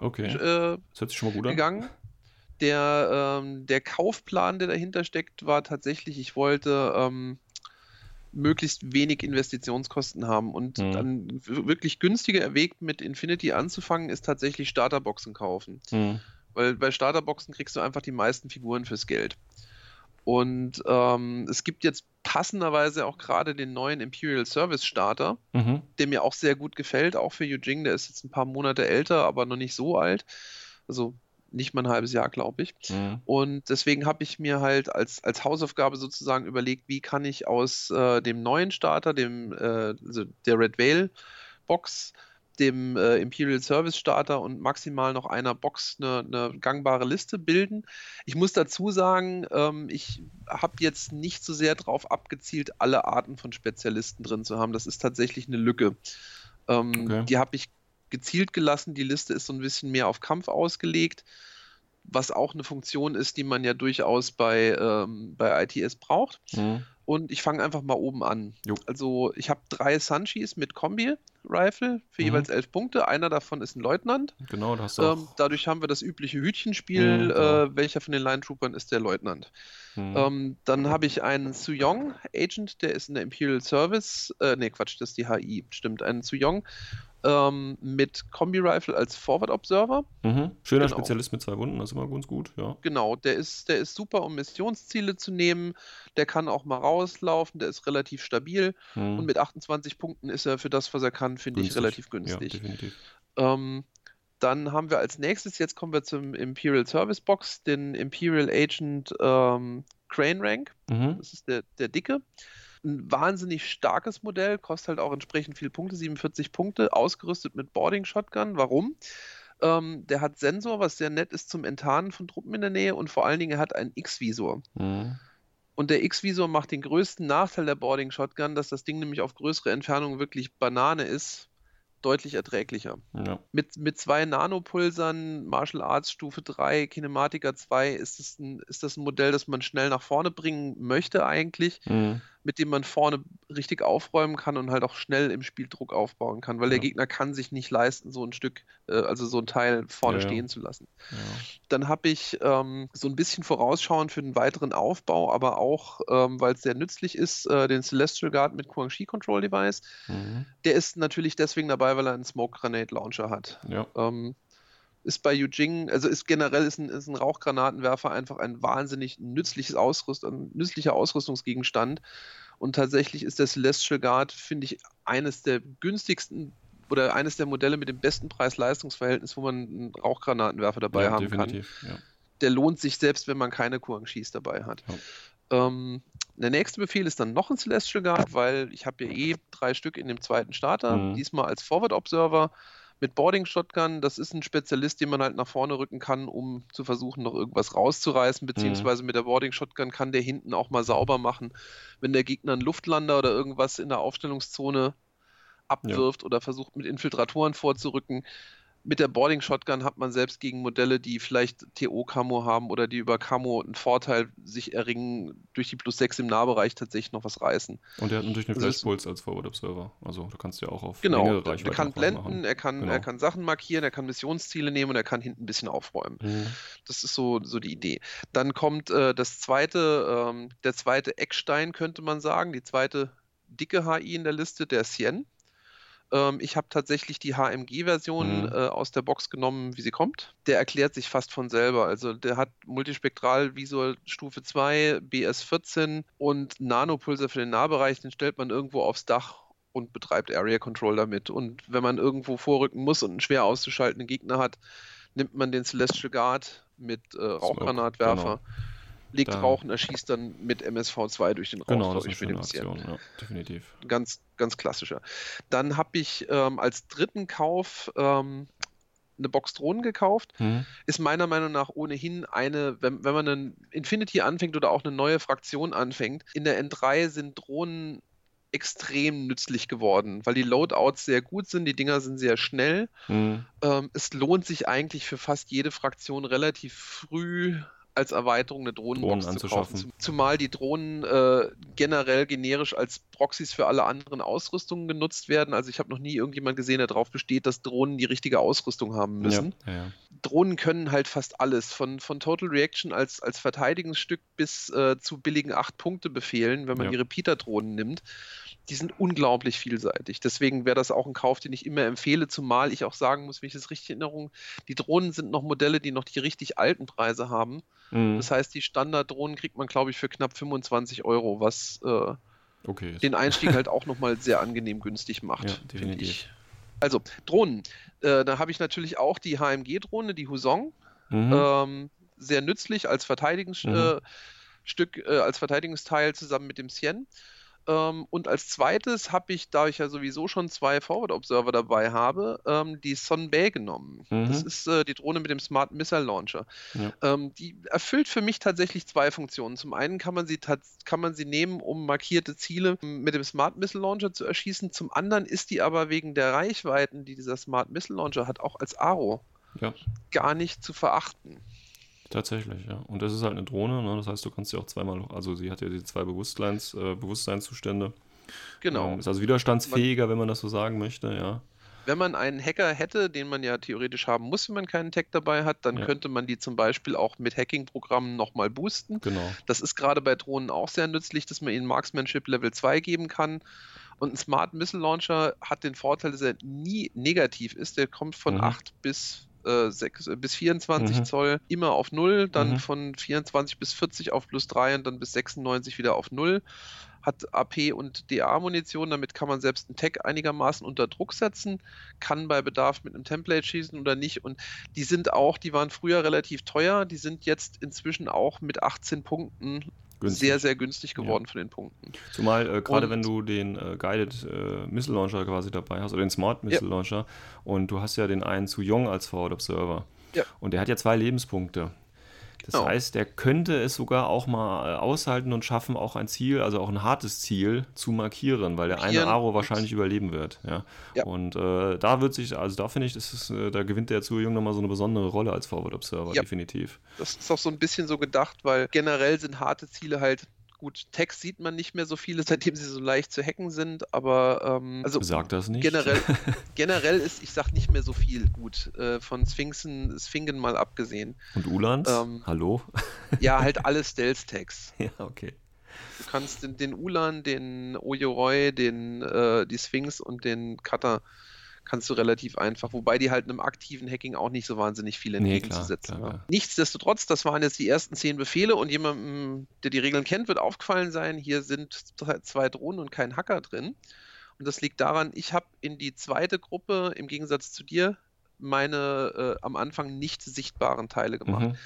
okay. Äh, das hört sich schon mal gut gegangen. Der, ähm, der Kaufplan, der dahinter steckt, war tatsächlich, ich wollte ähm, möglichst wenig Investitionskosten haben. Und mhm. dann wirklich günstiger Weg mit Infinity anzufangen, ist tatsächlich Starterboxen kaufen. Mhm. Weil bei Starterboxen kriegst du einfach die meisten Figuren fürs Geld. Und ähm, es gibt jetzt passenderweise auch gerade den neuen Imperial Service Starter, mhm. der mir auch sehr gut gefällt, auch für Yujing. Der ist jetzt ein paar Monate älter, aber noch nicht so alt. Also nicht mal ein halbes Jahr, glaube ich. Mhm. Und deswegen habe ich mir halt als, als Hausaufgabe sozusagen überlegt, wie kann ich aus äh, dem neuen Starter, dem, äh, also der Red Veil Box, dem äh, Imperial Service Starter und maximal noch einer Box eine, eine gangbare Liste bilden. Ich muss dazu sagen, ähm, ich habe jetzt nicht so sehr darauf abgezielt, alle Arten von Spezialisten drin zu haben. Das ist tatsächlich eine Lücke. Ähm, okay. Die habe ich gezielt gelassen. Die Liste ist so ein bisschen mehr auf Kampf ausgelegt, was auch eine Funktion ist, die man ja durchaus bei, ähm, bei ITS braucht. Mhm. Und ich fange einfach mal oben an. Jo. Also ich habe drei Sunshis mit Kombi-Rifle für mhm. jeweils elf Punkte. Einer davon ist ein Leutnant. Genau, das ähm, Dadurch haben wir das übliche Hütchenspiel. Mhm, genau. äh, welcher von den Line Troopern ist der Leutnant? Mhm. Ähm, dann habe ich einen Suyong Agent, der ist in der Imperial Service. Äh, ne, Quatsch, das ist die HI. Stimmt, einen Suyong ähm, mit Kombi-Rifle als Forward Observer. Mhm. Schöner genau. Spezialist mit zwei Wunden, das ist immer ganz gut, ja. Genau, der ist, der ist super, um Missionsziele zu nehmen. Der kann auch mal rauslaufen, der ist relativ stabil. Mhm. Und mit 28 Punkten ist er für das, was er kann, finde ich, relativ günstig. Ja, definitiv. Ähm, dann haben wir als nächstes, jetzt kommen wir zum Imperial Service Box, den Imperial Agent ähm, Crane Rank. Mhm. Das ist der, der dicke ein wahnsinnig starkes Modell, kostet halt auch entsprechend viele Punkte, 47 Punkte, ausgerüstet mit Boarding Shotgun. Warum? Ähm, der hat Sensor, was sehr nett ist zum Enttarnen von Truppen in der Nähe und vor allen Dingen er hat einen X-Visor. Mhm. Und der X-Visor macht den größten Nachteil der Boarding Shotgun, dass das Ding nämlich auf größere Entfernungen wirklich Banane ist. deutlich erträglicher. Ja. Mit, mit zwei Nanopulsern, Martial Arts Stufe 3, Kinematica 2 ist das, ein, ist das ein Modell, das man schnell nach vorne bringen möchte eigentlich, Mhm. Mit dem man vorne richtig aufräumen kann und halt auch schnell im Spiel Druck aufbauen kann, weil der Ja. Gegner kann sich nicht leisten, so ein Stück, äh, also so ein Teil vorne Ja, stehen zu lassen. Dann habe ich ähm, so ein bisschen vorausschauend für den weiteren Aufbau, aber auch, ähm, weil es sehr nützlich ist, äh, den Celestial Guard mit Quang-Shi Control Device. Mhm. Der ist natürlich deswegen dabei, weil er einen Smoke Grenade Launcher hat. Ja. Ähm, ist bei Yujing, also ist generell ist ein, ist ein Rauchgranatenwerfer einfach ein wahnsinnig nützliches Ausrüst, ein nützlicher Ausrüstungsgegenstand. Und tatsächlich ist der Celestial Guard, finde ich, eines der günstigsten oder eines der Modelle mit dem besten Preis-Leistungs-Verhältnis, wo man einen Rauchgranatenwerfer dabei ja, haben kann definitiv. Ja. der lohnt sich selbst, wenn man keine Kuang-Shis dabei hat. Ähm, der nächste Befehl ist dann noch ein Celestial Guard, weil ich habe ja eh drei Stück in dem zweiten Starter. Mhm. Diesmal als Forward Observer mit Boarding Shotgun. Das ist ein Spezialist, den man halt nach vorne rücken kann, um zu versuchen, noch irgendwas rauszureißen. Beziehungsweise mit der Boarding Shotgun kann der hinten auch mal sauber machen, wenn der Gegner einen Luftlander oder irgendwas in der Aufstellungszone abwirft oder versucht mit Infiltratoren vorzurücken. Mit der Boarding Shotgun hat man selbst gegen Modelle, die vielleicht TO-Camo haben oder die über Camo einen Vorteil sich erringen, durch die plus 6 im Nahbereich tatsächlich noch was reißen. Und er hat natürlich eine Das ist- Flashpulse als Forward Observer. Also da kannst du ja auch auf Genau, längere er Reichweite kann noch was blenden, er kann, Genau. er kann Sachen markieren, er kann Missionsziele nehmen und er kann hinten ein bisschen aufräumen. Mhm. Das ist so, so die Idee. Dann kommt äh, das zweite, ähm, der zweite Eckstein, könnte man sagen, die zweite dicke HI in der Liste, der Sien. Ähm, ich habe tatsächlich die HMG-Version Mhm. äh, aus der Box genommen, wie sie kommt. Der erklärt sich fast von selber. Also der hat Multispektral Visual Stufe 2, BS14 und Nanopulsar für den Nahbereich. Den stellt man irgendwo aufs Dach und betreibt Area Control damit. Und wenn man irgendwo vorrücken muss und einen schwer auszuschaltenden Gegner hat, nimmt man den Celestial Guard mit äh, Rauchgranatwerfer, legt Da- Rauch und erschießt dann mit MSV2 durch den Rauch Genau, das ist eine Aktion, ja, definitiv. ganz, ganz klassischer. Dann habe ich ähm, als dritten Kauf ähm, eine Box Drohnen gekauft. Mhm. Ist meiner Meinung nach ohnehin eine, wenn, wenn man einen Infinity anfängt oder auch eine neue Fraktion anfängt, in der N3 sind Drohnen extrem nützlich geworden, weil die Loadouts sehr gut sind, die Dinger sind sehr schnell. Mhm. Ähm, es lohnt sich eigentlich für fast jede Fraktion relativ früh als Erweiterung eine Drohnenbox Drohnen zu kaufen. Zumal die Drohnen äh, generell generisch als Proxys für alle anderen Ausrüstungen genutzt werden. Also ich habe noch nie irgendjemand gesehen, der darauf besteht, dass Drohnen die richtige Ausrüstung haben müssen. Ja, ja. Drohnen können halt fast alles, von, von Total Reaction als, als Verteidigungsstück bis äh, zu billigen 8-Punkte-Befehlen, wenn man Ja. die Repeater-Drohnen nimmt. Die sind unglaublich vielseitig. Deswegen wäre das auch ein Kauf, den ich immer empfehle, zumal ich auch sagen muss, wenn ich das richtig in Erinnerung, die Drohnen sind noch Modelle, die noch die richtig alten Preise haben. Mhm. Das heißt, die Standarddrohnen kriegt man, glaube ich, für knapp 25 Euro, was äh, Okay. den Einstieg halt auch nochmal sehr angenehm günstig macht. Ja, finde ich. Also, Drohnen. Äh, da habe ich natürlich auch die HMG-Drohne, die Husong. Mhm. Ähm, sehr nützlich als Verteidigungsstück, Mhm. äh, äh, als Verteidigungsteil zusammen mit dem Sien. Ähm, und als zweites habe ich, da ich ja sowieso schon zwei Forward Observer dabei habe, ähm, die Son Bay genommen. Mhm. Das ist äh, die Drohne mit dem Smart Missile Launcher. Ja. Ähm, die erfüllt für mich tatsächlich zwei Funktionen. Zum einen kann man sie, kann man sie nehmen, um markierte Ziele mit dem Smart Missile Launcher zu erschießen. Zum anderen ist die aber wegen der Reichweiten, die dieser Smart Missile Launcher hat, auch als Aro ja, gar nicht zu verachten. Tatsächlich, ja. Und das ist halt eine Drohne, ne? das heißt, du kannst sie auch zweimal, also sie hat ja die zwei Bewusstseins, äh, Bewusstseinszustände. Genau. Ähm, ist also widerstandsfähiger, wenn man das so sagen möchte, ja. Wenn man einen Hacker hätte, den man ja theoretisch haben muss, wenn man keinen Tech dabei hat, dann Ja. könnte man die zum Beispiel auch mit Hacking-Programmen nochmal boosten. Genau. Das ist gerade bei Drohnen auch sehr nützlich, dass man ihnen Marksmanship Level 2 geben kann. Und ein Smart Missile Launcher hat den Vorteil, dass er nie negativ ist. Der kommt von Mhm. 8 bis, äh, 6, äh, bis 24 Mhm. Zoll immer auf 0, dann Mhm. von 24 bis 40 auf plus 3 und dann bis 96 wieder auf 0. Hat AP und DA-Munition, damit kann man selbst einen Tech einigermaßen unter Druck setzen, kann bei Bedarf mit einem Template schießen oder nicht. Und die sind auch, die waren früher relativ teuer, die sind jetzt inzwischen auch mit 18 Punkten Günstig. sehr, sehr günstig geworden von den Punkten. Zumal äh, gerade wenn du den äh, Guided äh, Missile Launcher quasi dabei hast oder den Smart Missile Launcher und du hast ja den einen zu Jong als Forward Observer Ja. und der hat ja zwei Lebenspunkte. Das oh. heißt, der könnte es sogar auch mal äh, aushalten und schaffen, auch ein Ziel, also auch ein hartes Ziel zu markieren, weil der eine Aro wahrscheinlich überleben wird. Ja. ja. Und äh, da wird sich, also da finde ich, das ist, äh, da gewinnt der Zu Jung nochmal so eine besondere Rolle als Forward Observer, ja. definitiv. Das ist auch so ein bisschen so gedacht, weil generell sind harte Ziele halt Gut, Text sieht man nicht mehr so viele, seitdem sie so leicht zu hacken sind, aber ähm, also Sag das nicht. Generell, generell ist, ich sag nicht mehr so viel gut. Äh, von Sphinxen, Sphinxen mal abgesehen. Und Ulans? Ähm, Hallo? Ja, halt alle Stealth-Tags. ja, okay. Du kannst den, den Ulan, den Oyoroi, den, äh, die Sphinx und den Cutter kannst du relativ einfach, wobei die halt einem aktiven Hacking auch nicht so wahnsinnig viel entgegenzusetzen nee, klar, klar, Nichtsdestotrotz, das waren jetzt die ersten zehn Befehle und jemandem, der die Regeln kennt, wird aufgefallen sein, hier sind zwei Drohnen und kein Hacker drin. Und das liegt daran, ich habe in die zweite Gruppe, im Gegensatz zu dir, meine äh, am Anfang nicht sichtbaren Teile gemacht. Mhm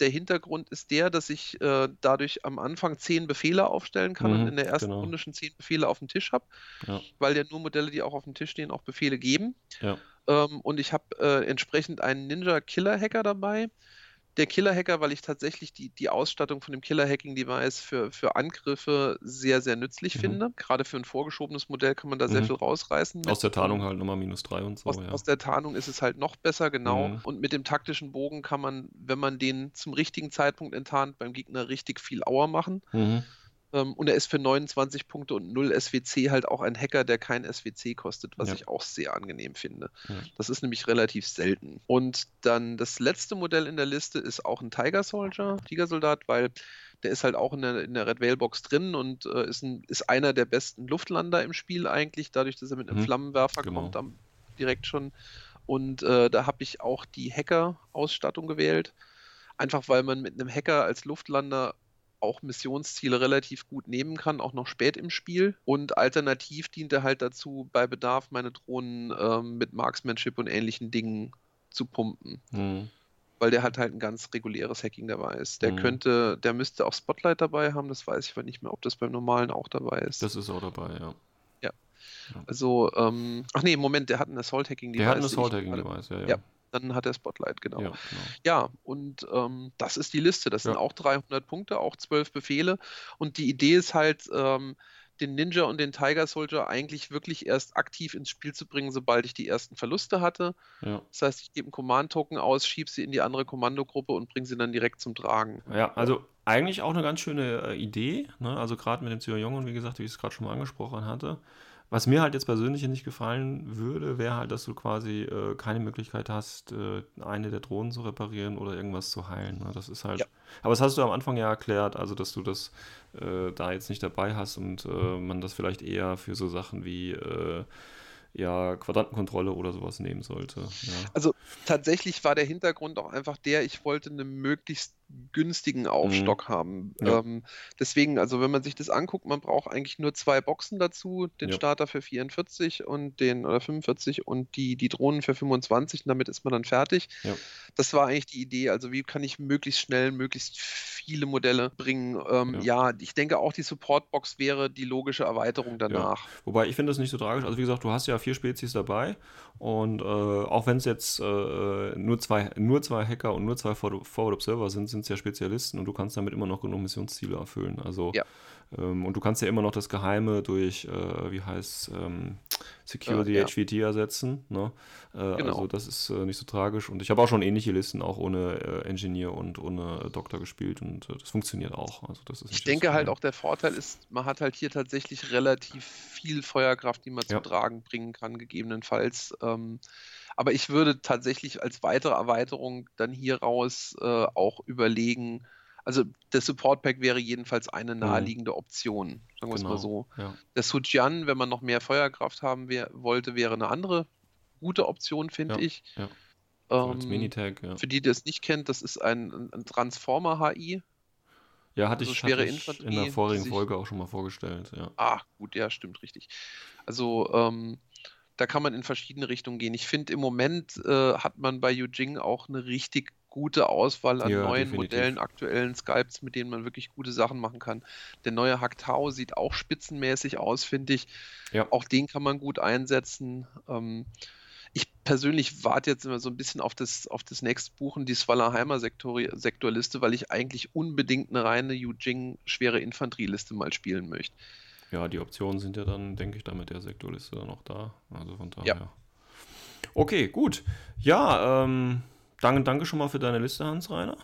der Hintergrund ist der, dass ich äh, dadurch am Anfang zehn Befehle aufstellen kann mhm, und in der ersten genau. Runde schon zehn Befehle auf dem Tisch habe, ja. weil ja nur Modelle, die auch auf dem Tisch stehen, auch Befehle geben. Ja. Ähm, und ich habe äh, entsprechend einen Ninja Killer Hacker dabei, der Killer-Hacker, weil ich tatsächlich die, die Ausstattung von dem Killer-Hacking-Device für, für Angriffe sehr, sehr nützlich mhm. finde. Gerade für ein vorgeschobenes Modell kann man da sehr mhm. viel rausreißen. Aus der Tarnung halt nochmal minus 3 und so. Aus, ja. aus, der Tarnung ist es halt noch besser, genau. Mhm. Und mit dem taktischen Bogen kann man, wenn man den zum richtigen Zeitpunkt enttarnt, beim Gegner richtig viel Auer machen. Mhm. Ähm, und er ist für 29 Punkte und 0 SWC halt auch ein Hacker, der kein SWC kostet, was ja. ich auch sehr angenehm finde. Ja. Das ist nämlich relativ selten. Und dann das letzte Modell in der Liste ist auch ein Tiger Soldier, Tigersoldat, weil der ist halt auch in der, in der Red Whale Box drin und äh, ist, ein, ist einer der besten Luftlander im Spiel eigentlich, dadurch, dass er mit einem mhm. Flammenwerfer genau. kommt, am, direkt schon. Und äh, da habe ich auch die Hacker-Ausstattung gewählt. Einfach weil man mit einem Hacker als Luftlander auch Missionsziele relativ gut nehmen kann, auch noch spät im Spiel. Und alternativ dient er halt dazu, bei Bedarf meine Drohnen ähm, mit Marksmanship und ähnlichen Dingen zu pumpen. Mhm. Weil der hat halt ein ganz reguläres Hacking dabei ist. Der mhm. könnte, der müsste auch Spotlight dabei haben, das weiß ich aber nicht mehr, ob das beim normalen auch dabei ist. Das ist auch dabei, ja. Ja. Also, ähm, ach nee, Moment, der hat ein Assault-Hacking-Device. Der hat ein Assault-Hacking-Device, ja, ja. ja dann hat er Spotlight, genau. Ja, genau. ja und ähm, das ist die Liste. Das ja. sind auch 300 Punkte, auch 12 Befehle. Und die Idee ist halt, ähm, den Ninja und den Tiger Soldier eigentlich wirklich erst aktiv ins Spiel zu bringen, sobald ich die ersten Verluste hatte. Ja. Das heißt, ich gebe einen Command-Token aus, schiebe sie in die andere Kommandogruppe und bringe sie dann direkt zum Tragen. Ja, also eigentlich auch eine ganz schöne äh, Idee. Ne? Also gerade mit dem Zio Jung und wie gesagt, wie ich es gerade schon mal angesprochen hatte. Was mir halt jetzt persönlich nicht gefallen würde, wäre halt, dass du quasi äh, keine Möglichkeit hast, äh, eine der Drohnen zu reparieren oder irgendwas zu heilen. Ne? Das ist halt. Ja. Aber das hast du am Anfang ja erklärt, also dass du das äh, da jetzt nicht dabei hast und äh, man das vielleicht eher für so Sachen wie äh, ja, Quadrantenkontrolle oder sowas nehmen sollte. Ja. Also tatsächlich war der Hintergrund auch einfach der, ich wollte einen möglichst günstigen Aufstock mhm. haben. Ja. Ähm, deswegen, also wenn man sich das anguckt, man braucht eigentlich nur zwei Boxen dazu, den ja. Starter für 44 und den oder 45 und die, die Drohnen für 25 und damit ist man dann fertig. Das war eigentlich die Idee. Also wie kann ich möglichst schnell, möglichst viele Modelle bringen? Ähm, ja. ich denke auch die Supportbox wäre die logische Erweiterung danach. Wobei ich finde das nicht so tragisch. Also wie gesagt, du hast ja vier Spezies dabei und äh, auch wenn es jetzt äh, nur, zwei, nur zwei Hacker und nur zwei Forward Observer sind, sind es ja Spezialisten und du kannst damit immer noch genug Missionsziele erfüllen. Also ja. ähm, und du kannst ja immer noch das Geheime durch, äh, wie heißt ähm, Secure the ja. HVT ersetzen. Ne? Äh, genau. Also das ist äh, nicht so tragisch. Und ich habe auch schon ähnliche Listen, auch ohne äh, Engineer und ohne Doktor gespielt und das funktioniert auch. Also das ist ich denke halt auch der Vorteil ist, man hat halt hier tatsächlich relativ viel Feuerkraft, die man zum Tragen bringen kann, gegebenenfalls. Ähm, aber ich würde tatsächlich als weitere Erweiterung dann hier raus äh, auch überlegen, also der Support Pack wäre jedenfalls eine mhm. naheliegende Option, sagen wir es genau, mal so. Ja. Der Sujian, wenn man noch mehr Feuerkraft haben wär, wollte, wäre eine andere gute Option, finde ja, ich. Ja. Ähm, Minitag, ja. Für die, die es nicht kennt, das ist ein, ein Transformer-HI. Ja, hatte also ich, schwere hatte ich in der vorigen Folge auch schon mal vorgestellt. Ja. Ah, gut, ja, stimmt, richtig. Also ähm, da kann man in verschiedene Richtungen gehen. Ich finde, im Moment äh, hat man bei Yujing auch eine richtig gute Auswahl an ja, neuen definitiv. Modellen, aktuellen Skypes, mit denen man wirklich gute Sachen machen kann. Der neue Haktao sieht auch spitzenmäßig aus, finde ich. Ja. Auch den kann man gut einsetzen. Ähm, ich persönlich warte jetzt immer so ein bisschen auf das, auf das nächste Buchen, die Svalaheimer Sektorliste, weil ich eigentlich unbedingt eine reine Yujing schwere Infanterieliste mal spielen möchte. Ja, die Optionen sind ja dann, denke ich, da mit der Sektorliste dann auch da. Also von daher. Ja. Okay, gut. Ja, ähm, danke, danke schon mal für deine Liste, Hans-Reiner.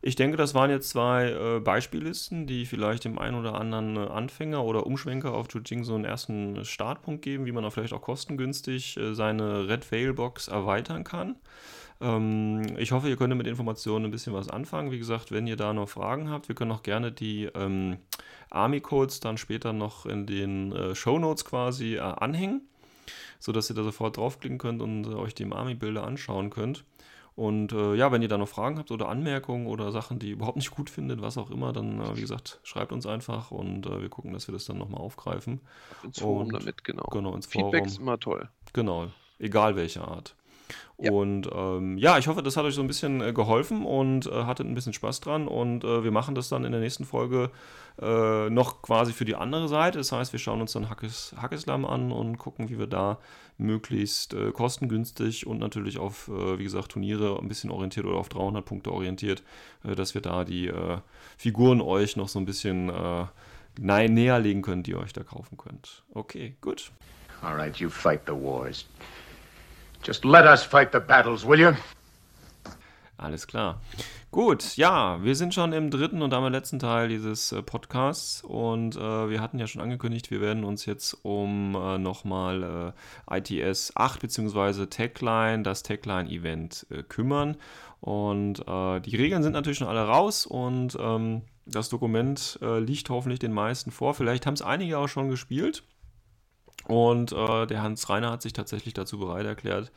Ich denke, das waren jetzt zwei äh, Beispiellisten, die vielleicht dem einen oder anderen äh, Anfänger oder Umschwenker auf Jujing so einen ersten Startpunkt geben, wie man auch vielleicht auch kostengünstig äh, seine Red Veil Box erweitern kann. Ähm, ich hoffe, ihr könnt mit Informationen ein bisschen was anfangen. Wie gesagt, wenn ihr da noch Fragen habt, wir können auch gerne die ähm, Army-Codes dann später noch in den äh, Show Notes quasi äh, anhängen, sodass ihr da sofort draufklicken könnt und äh, euch die Army-Bilder anschauen könnt. Und äh, ja, wenn ihr da noch Fragen habt oder Anmerkungen oder Sachen, die ihr überhaupt nicht gut findet, was auch immer, dann, äh, wie gesagt, schreibt uns einfach und äh, wir gucken, dass wir das dann nochmal aufgreifen. Ins Forum und, damit, genau. Genau, ins Feedback Forum. ist immer toll. Genau, egal welche Art. Ja. Und ähm, ja, ich hoffe, das hat euch so ein bisschen äh, geholfen und äh, hattet ein bisschen Spaß dran. Und äh, wir machen das dann in der nächsten Folge äh, noch quasi für die andere Seite. Das heißt, wir schauen uns dann Hackes, Hackeslam an und gucken, wie wir da möglichst äh, kostengünstig und natürlich auf, äh, wie gesagt, Turniere ein bisschen orientiert oder auf 300 Punkte orientiert, dass wir da die Figuren euch noch so ein bisschen näher legen können, die ihr euch da kaufen könnt. Okay, gut. All right, you fight the wars. Just let us fight the battles, will you? Alles klar. Gut, ja, wir sind schon im dritten und damit letzten Teil dieses äh, Podcasts und äh, wir hatten ja schon angekündigt, wir werden uns jetzt um äh, nochmal äh, ITS 8 bzw. Techline, das Techline-Event äh, kümmern. Und äh, die Regeln sind natürlich schon alle raus und ähm, das Dokument liegt hoffentlich den meisten vor. Vielleicht haben es einige auch schon gespielt. Und äh, der Hans Reiner hat sich tatsächlich dazu bereit erklärt,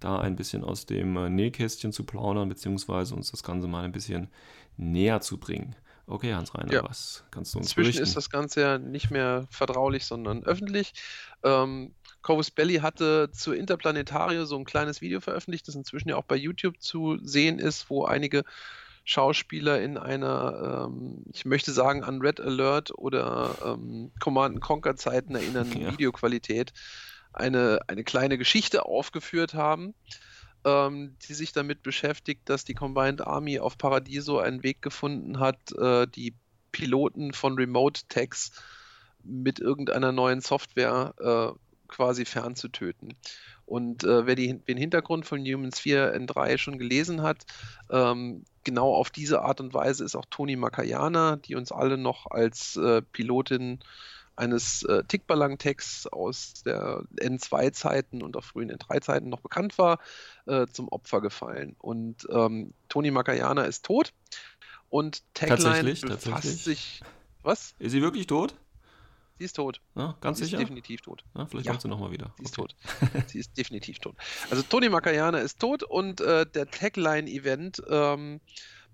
da ein bisschen aus dem äh, Nähkästchen zu plaudern, beziehungsweise uns das Ganze mal ein bisschen näher zu bringen. Okay, Hans Reiner, ja. was kannst du uns Inzwischen berichten? ist das Ganze ja nicht mehr vertraulich, sondern öffentlich. Ähm, Corvus Belly hatte zur Interplanetario so ein kleines Video veröffentlicht, das inzwischen ja auch bei YouTube zu sehen ist, wo einige Schauspieler in einer, ähm, ich möchte sagen, an Red Alert oder ähm, Command Conquer Zeiten erinnern, ja. Videoqualität, eine, eine kleine Geschichte aufgeführt haben, ähm, die sich damit beschäftigt, dass die Combined Army auf Paradiso einen Weg gefunden hat, äh, die Piloten von Remote Techs mit irgendeiner neuen Software äh, quasi fernzutöten. Und äh, wer die, den Hintergrund von Human Sphere N3 schon gelesen hat, ähm, genau auf diese Art und Weise ist auch Toni Makayana, die uns alle noch als äh, Pilotin eines äh, Tickballang-Techs aus der N2-Zeiten und auch frühen N3-Zeiten noch bekannt war, äh, zum Opfer gefallen. Und ähm, Toni Makayana ist tot und Tagline befasst sich. Was? Ist sie wirklich tot? Sie ist tot. Ja, ganz sie sicher? Ist definitiv tot. Ja, vielleicht ja. kommt sie nochmal wieder. Sie ist okay. tot. sie ist definitiv tot. Also Toni Makayana ist tot und äh, der Tagline-Event ähm,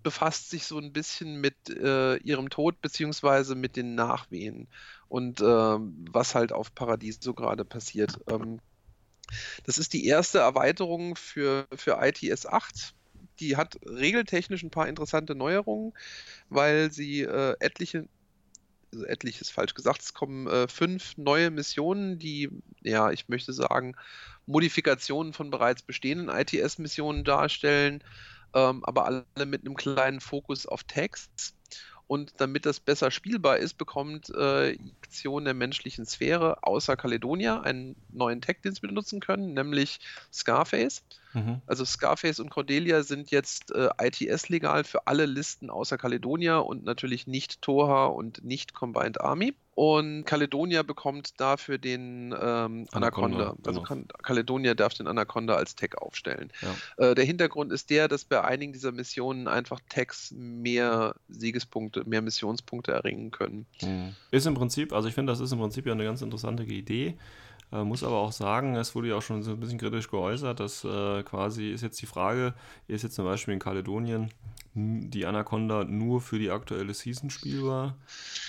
befasst sich so ein bisschen mit äh, ihrem Tod beziehungsweise mit den Nachwehen und äh, was halt auf Paradies so gerade passiert. Ähm, das ist die erste Erweiterung für, für ITS 8 die hat regeltechnisch ein paar interessante Neuerungen, weil sie äh, etliche etliches falsch gesagt. Es kommen äh, fünf neue Missionen, die, ja, ich möchte sagen, Modifikationen von bereits bestehenden ITS-Missionen darstellen, ähm, aber alle mit einem kleinen Fokus auf Text. Und damit das besser spielbar ist, bekommt äh, Aktion der menschlichen Sphäre außer Caledonia einen neuen Tag, den sie benutzen können, nämlich Scarface. Mhm. Also Scarface und Cordelia sind jetzt äh, ITS-legal für alle Listen außer Caledonia und natürlich nicht Toha und nicht Combined Army. Und Caledonia bekommt dafür den ähm, Anaconda. Anaconda. Also genau. Caledonia darf den Anaconda als Tag aufstellen. Ja. Äh, der Hintergrund ist der, dass bei einigen dieser Missionen einfach Tags mehr Siegespunkte, mehr Missionspunkte erringen können. Mhm. Ist im Prinzip, also ich finde, das ist im Prinzip ja eine ganz interessante Idee. Äh, muss aber auch sagen, es wurde ja auch schon so ein bisschen kritisch geäußert, dass äh, quasi ist jetzt die Frage, ist jetzt zum Beispiel in Kaledonien die Anaconda nur für die aktuelle Season spielbar?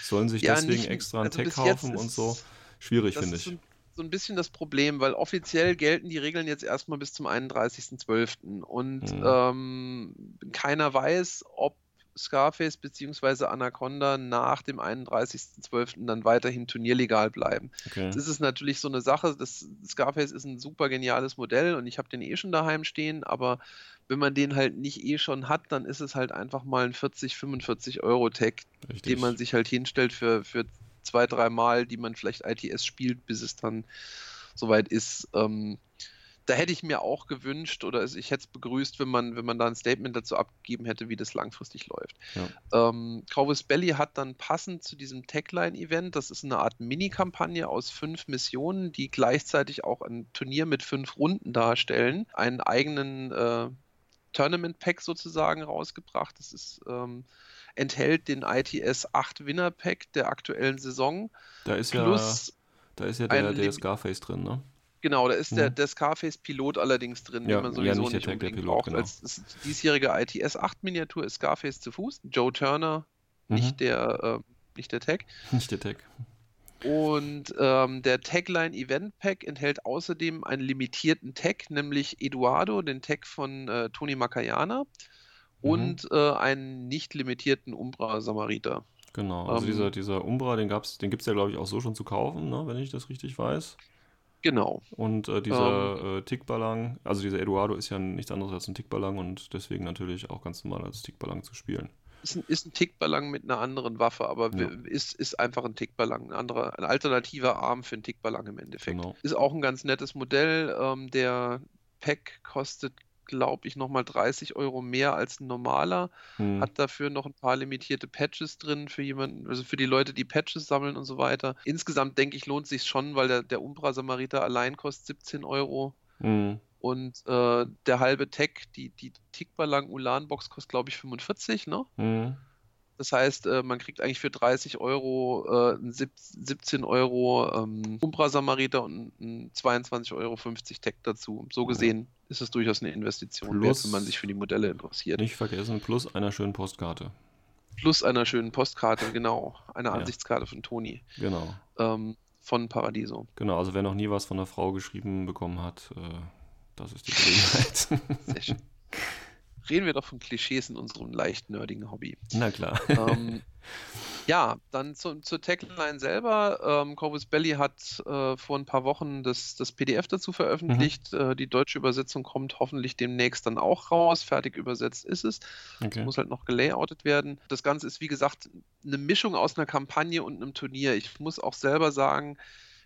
Sollen sich ja, deswegen nicht, extra einen also Tech kaufen und so? Schwierig, finde ich. So, so ein bisschen das Problem, weil offiziell gelten die Regeln jetzt erstmal bis zum 31.12. Und mhm. ähm, keiner weiß, ob Scarface bzw. Anaconda nach dem 31.12. dann weiterhin turnierlegal bleiben. Okay. Das ist natürlich so eine Sache, das Scarface ist ein super geniales Modell und ich habe den eh schon daheim stehen, aber wenn man den halt nicht eh schon hat, dann ist es halt einfach mal ein 40, 45 Euro Tag, den man sich halt hinstellt für, für zwei, drei Mal, die man vielleicht ITS spielt, bis es dann soweit ist. Ähm, da hätte ich mir auch gewünscht oder ich hätte es begrüßt, wenn man, wenn man da ein Statement dazu abgegeben hätte, wie das langfristig läuft. Ja. Ähm, Corvus Belly hat dann passend zu diesem Tagline-Event, das ist eine Art Mini-Kampagne aus fünf Missionen, die gleichzeitig auch ein Turnier mit fünf Runden darstellen, einen eigenen äh, Tournament-Pack sozusagen rausgebracht. Das ist, ähm, enthält den ITS 8 Winner-Pack der aktuellen Saison Da ist ja, da ist ja der, der Scarface drin, ne? Genau, da ist der, Mhm. der Scarface-Pilot allerdings drin, Ja, den man ja, sowieso nicht der nicht der unbedingt Pilot, braucht. genau. Als diesjährige ITS 8-Miniatur ist Scarface zu Fuß, Joe Turner, nicht, Mhm. der, äh, nicht der Tag. Nicht der Tag. Und ähm, der Tagline Event Pack enthält außerdem einen limitierten Tag, nämlich Eduardo, den Tag von äh, Tony Makayana, Mhm. und äh, einen nicht limitierten Umbra Samariter. Genau. Also Ähm, dieser, dieser Umbra, den gab's, den gibt es ja, glaube ich, auch so schon zu kaufen, ne? wenn ich das richtig weiß. Genau. Und äh, dieser äh, Tickballang, also dieser Eduardo ist ja nichts anderes als ein Tickballang und deswegen natürlich auch ganz normal als Tickballang zu spielen. Ist ein, ist ein Tickballang mit einer anderen Waffe, aber Ja. ist, ist einfach ein Tickballang, ein anderer, ein alternativer Arm für einen Tickballang im Endeffekt. Genau. Ist auch ein ganz nettes Modell. Ähm, der Pack kostet, glaube ich, nochmal 30 Euro mehr als ein normaler. Hm. Hat dafür noch ein paar limitierte Patches drin für jemanden, also für die Leute, die Patches sammeln und so weiter. Insgesamt denke ich, lohnt sich schon, weil der, der Umbra Samariter allein kostet 17 Euro. Hm. Und äh, der halbe Tech, die, die Tickballang Ulan Box kostet, glaube ich, 45, ne? Hm. Das heißt, äh, man kriegt eigentlich für 30 Euro äh, einen sieb- 17 Euro ähm, Umbra Samariter und einen 22,50 Euro Tech dazu. So gesehen ist es durchaus eine Investition wert, Plus- wenn man sich für die Modelle interessiert. Nicht vergessen, plus einer schönen Postkarte. Plus einer schönen Postkarte, genau. Eine Ja. Ansichtskarte von Toni Genau. ähm, von Paradiso. Genau, also wer noch nie was von einer Frau geschrieben bekommen hat, äh, das ist die Gelegenheit. Sehr schön. Reden wir doch von Klischees in unserem leicht nerdigen Hobby. Na klar. ähm, ja, dann zu, zur Tagline selber. Ähm, Corvus Belly hat äh, vor ein paar Wochen das, das PDF dazu veröffentlicht. Äh, die deutsche Übersetzung kommt hoffentlich demnächst dann auch raus. Fertig übersetzt ist es. Okay. Muss halt noch gelayoutet werden. Das Ganze ist, wie gesagt, eine Mischung aus einer Kampagne und einem Turnier. Ich muss auch selber sagen,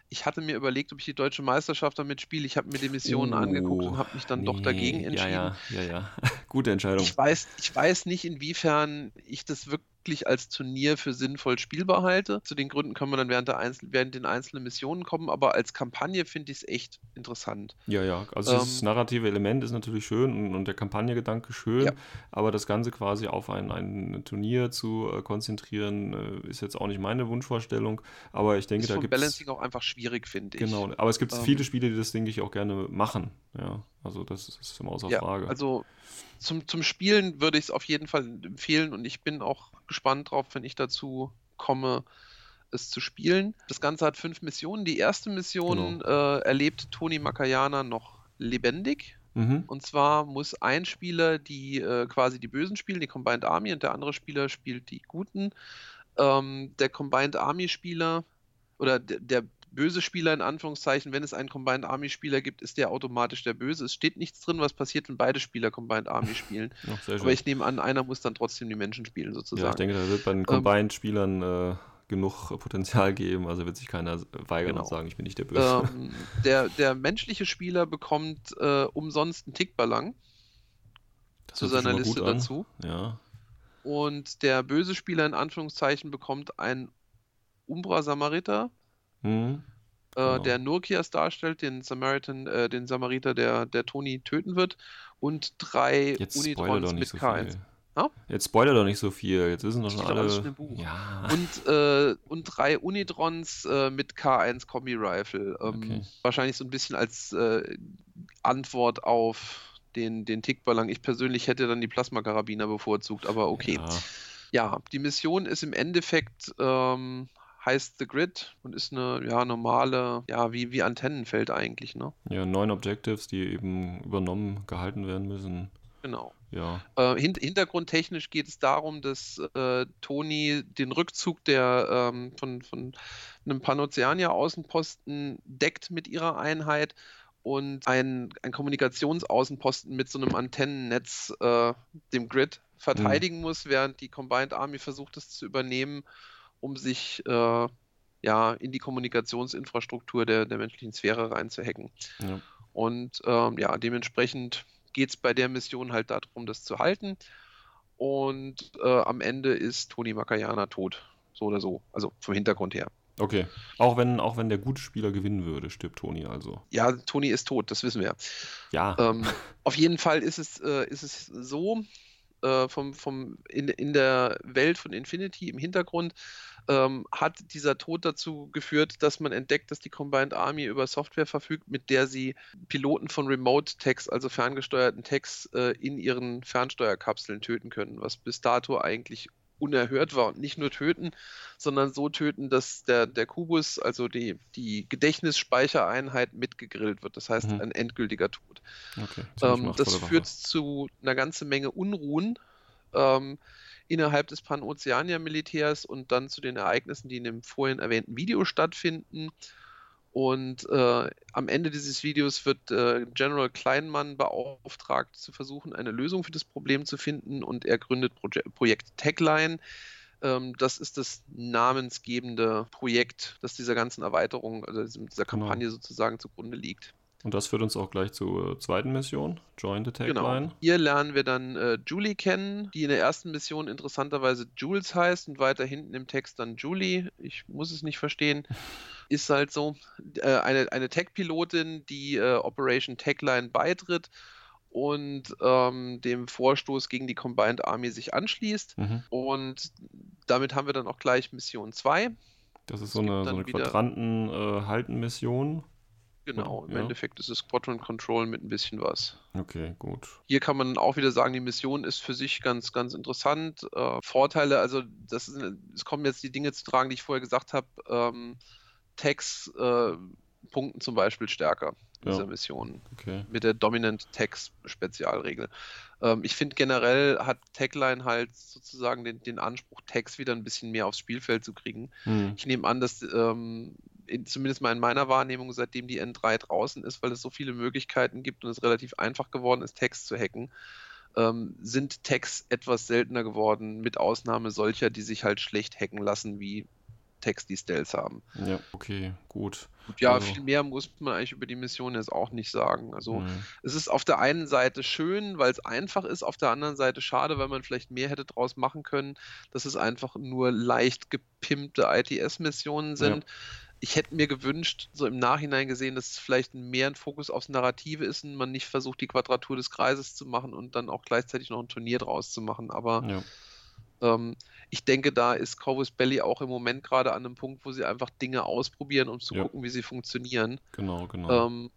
ich hatte mir überlegt, ob ich die deutsche Meisterschaft damit spiele. Ich habe mir die Missionen angeguckt und habe mich dann doch dagegen Nee, entschieden. Ja, ja, ja, ja. Gute Entscheidung. Ich weiß, ich weiß nicht, inwiefern ich das wirklich als Turnier für sinnvoll spielbar halte. Zu den Gründen können wir dann während, der Einzel während den einzelnen Missionen kommen, aber als Kampagne finde ich es echt interessant. Ja, ja, also das Ähm, narrative Element ist natürlich schön und, und der Kampagnengedanke schön, Ja. aber das Ganze quasi auf ein, ein Turnier zu äh, konzentrieren, äh, ist jetzt auch nicht meine Wunschvorstellung, aber ich denke, Ist da gibt es Balancing auch einfach schwierig, finde ich. genau, aber es gibt Ähm, viele Spiele, die das, denke ich, auch gerne machen, ja, also das ist immer außer Ja, Frage. also zum, zum Spielen würde ich es auf jeden Fall empfehlen und ich bin auch gespannt drauf, wenn ich dazu komme, es zu spielen. Das Ganze hat fünf Missionen. Die erste Mission äh, erlebt Tony Makayana noch lebendig. mhm. Und zwar muss ein Spieler die äh, quasi die Bösen spielen, die Combined Army, und der andere Spieler spielt die Guten. Ähm, der Combined Army Spieler oder der, der böse Spieler in Anführungszeichen, wenn es einen Combined Army Spieler gibt, ist der automatisch der Böse. Es steht nichts drin, was passiert, wenn beide Spieler Combined Army spielen. Schön. Aber ich nehme an, einer muss dann trotzdem die Menschen spielen, ja, ich sozusagen. denke, da wird bei den Combined-Spielern äh, genug Potenzial geben, also wird sich keiner weigern Genau. und sagen, ich bin nicht der Böse. ähm, der, der menschliche Spieler bekommt äh, umsonst einen Tickballang zu seiner Liste dazu. Ja, Und der böse Spieler in Anführungszeichen bekommt einen Umbra Samariter, mhm. äh, Genau. der Nurkias darstellt, den Samaritan, äh, den Samariter, der, der Toni töten wird, und drei Jetzt Unitrons mit so K1. viel. Ha? Jetzt spoiler doch nicht so viel. Jetzt wissen doch schon alle. schon. Ja. Und, äh, und drei Unitrons äh, mit K1 Kombi Rifle. Ähm, Okay. Wahrscheinlich so ein bisschen als äh, Antwort auf den, den Tickballang. Ich persönlich hätte dann die Plasmakarabiner bevorzugt, aber okay. Ja. Ja, die Mission ist im Endeffekt, ähm, heißt The Grid und ist eine ja, normale, ja, wie, wie Antennenfeld eigentlich, ne? ja, neun Objectives, die eben übernommen gehalten werden müssen. Genau. Ja. Äh, hin hintergrundtechnisch geht es darum, dass äh, Tony den Rückzug der ähm, von, von einem Panoceania-Außenposten deckt mit ihrer Einheit und ein, ein Kommunikationsaußenposten mit so einem Antennennetz, äh, dem Grid, verteidigen muss, während die Combined Army versucht, es zu übernehmen, um sich äh, ja in die Kommunikationsinfrastruktur der, der menschlichen Sphäre reinzuhacken. ja. Und ähm, ja, dementsprechend geht es bei der Mission halt darum, das zu halten. Und äh, am Ende ist Tony Makayana tot. So oder so. Also vom Hintergrund her. Okay. Auch wenn, auch wenn der gute Spieler gewinnen würde, stirbt Toni also. Ja, Tony ist tot, das wissen wir. Ja. Ähm, auf jeden Fall ist es, äh, ist es so, äh, vom, vom, in, in der Welt von Infinity im Hintergrund ähm, hat dieser Tod dazu geführt, dass man entdeckt, dass die Combined Army über Software verfügt, mit der sie Piloten von Remote-Tags, also ferngesteuerten Tags, äh, in ihren Fernsteuerkapseln töten können, was bis dato eigentlich unerhört war und nicht nur töten, sondern so töten, dass der, der Kubus, also die, die Gedächtnisspeichereinheit mitgegrillt wird. Das heißt, Mhm. ein endgültiger Tod. okay. Ziemlich Ähm, das führt zu einer ganzen Menge Unruhen ähm, innerhalb des Panoceania-Militärs und dann zu den Ereignissen, die in dem vorhin erwähnten Video stattfinden. Und äh, am Ende dieses Videos wird äh, General Kleinmann beauftragt, zu versuchen, eine Lösung für das Problem zu finden. Und er gründet Proje Projekt Techline. Ähm, das ist das namensgebende Projekt, das dieser ganzen Erweiterung, also dieser Genau. Kampagne sozusagen zugrunde liegt. Und das führt uns auch gleich zur zweiten Mission, Join the Tagline. Genau. Hier lernen wir dann äh, Julie kennen, die in der ersten Mission interessanterweise Jules heißt und weiter hinten im Text dann Julie. Ich muss es nicht verstehen. Ist halt so. Äh, eine eine Tech-Pilotin, die äh, Operation Techline beitritt und ähm, dem Vorstoß gegen die Combined Army sich anschließt. Mhm. Und damit haben wir dann auch gleich Mission 2. Das ist so eine, so eine Quadranten-Halten-Mission. Genau, im Ja. Endeffekt ist es Quadrant Control mit ein bisschen was. okay, gut. Hier kann man auch wieder sagen, die Mission ist für sich ganz, ganz interessant. Äh, Vorteile, also das ist, es kommen jetzt die Dinge zu tragen, die ich vorher gesagt habe. Ähm, Tags äh, punkten zum Beispiel stärker in Ja. dieser Mission Okay. mit der Dominant Tags Spezialregel. Ähm, ich finde generell hat Tagline halt sozusagen den, den Anspruch, Tags wieder ein bisschen mehr aufs Spielfeld zu kriegen. Hm. Ich nehme an, dass ähm, in, zumindest mal in meiner Wahrnehmung, seitdem die N3 draußen ist, weil es so viele Möglichkeiten gibt und es relativ einfach geworden ist, Text zu hacken, ähm, sind Tags etwas seltener geworden, mit Ausnahme solcher, die sich halt schlecht hacken lassen, wie Tags, die Stealth haben. Ja, okay, gut. Und ja, Also- viel mehr muss man eigentlich über die Mission jetzt auch nicht sagen. Also Hm. es ist auf der einen Seite schön, weil es einfach ist, auf der anderen Seite schade, weil man vielleicht mehr hätte draus machen können, dass es einfach nur leicht gepimpte ITS-Missionen sind. Ich hätte mir gewünscht, so im Nachhinein gesehen, dass es vielleicht mehr ein Fokus aufs Narrative ist und man nicht versucht, die Quadratur des Kreises zu machen und dann auch gleichzeitig noch ein Turnier draus zu machen. Aber Ja. ähm, ich denke, da ist Corvus Belly auch im Moment gerade an einem Punkt, wo sie einfach Dinge ausprobieren, um zu Ja. gucken, wie sie funktionieren. Genau, genau. Ähm,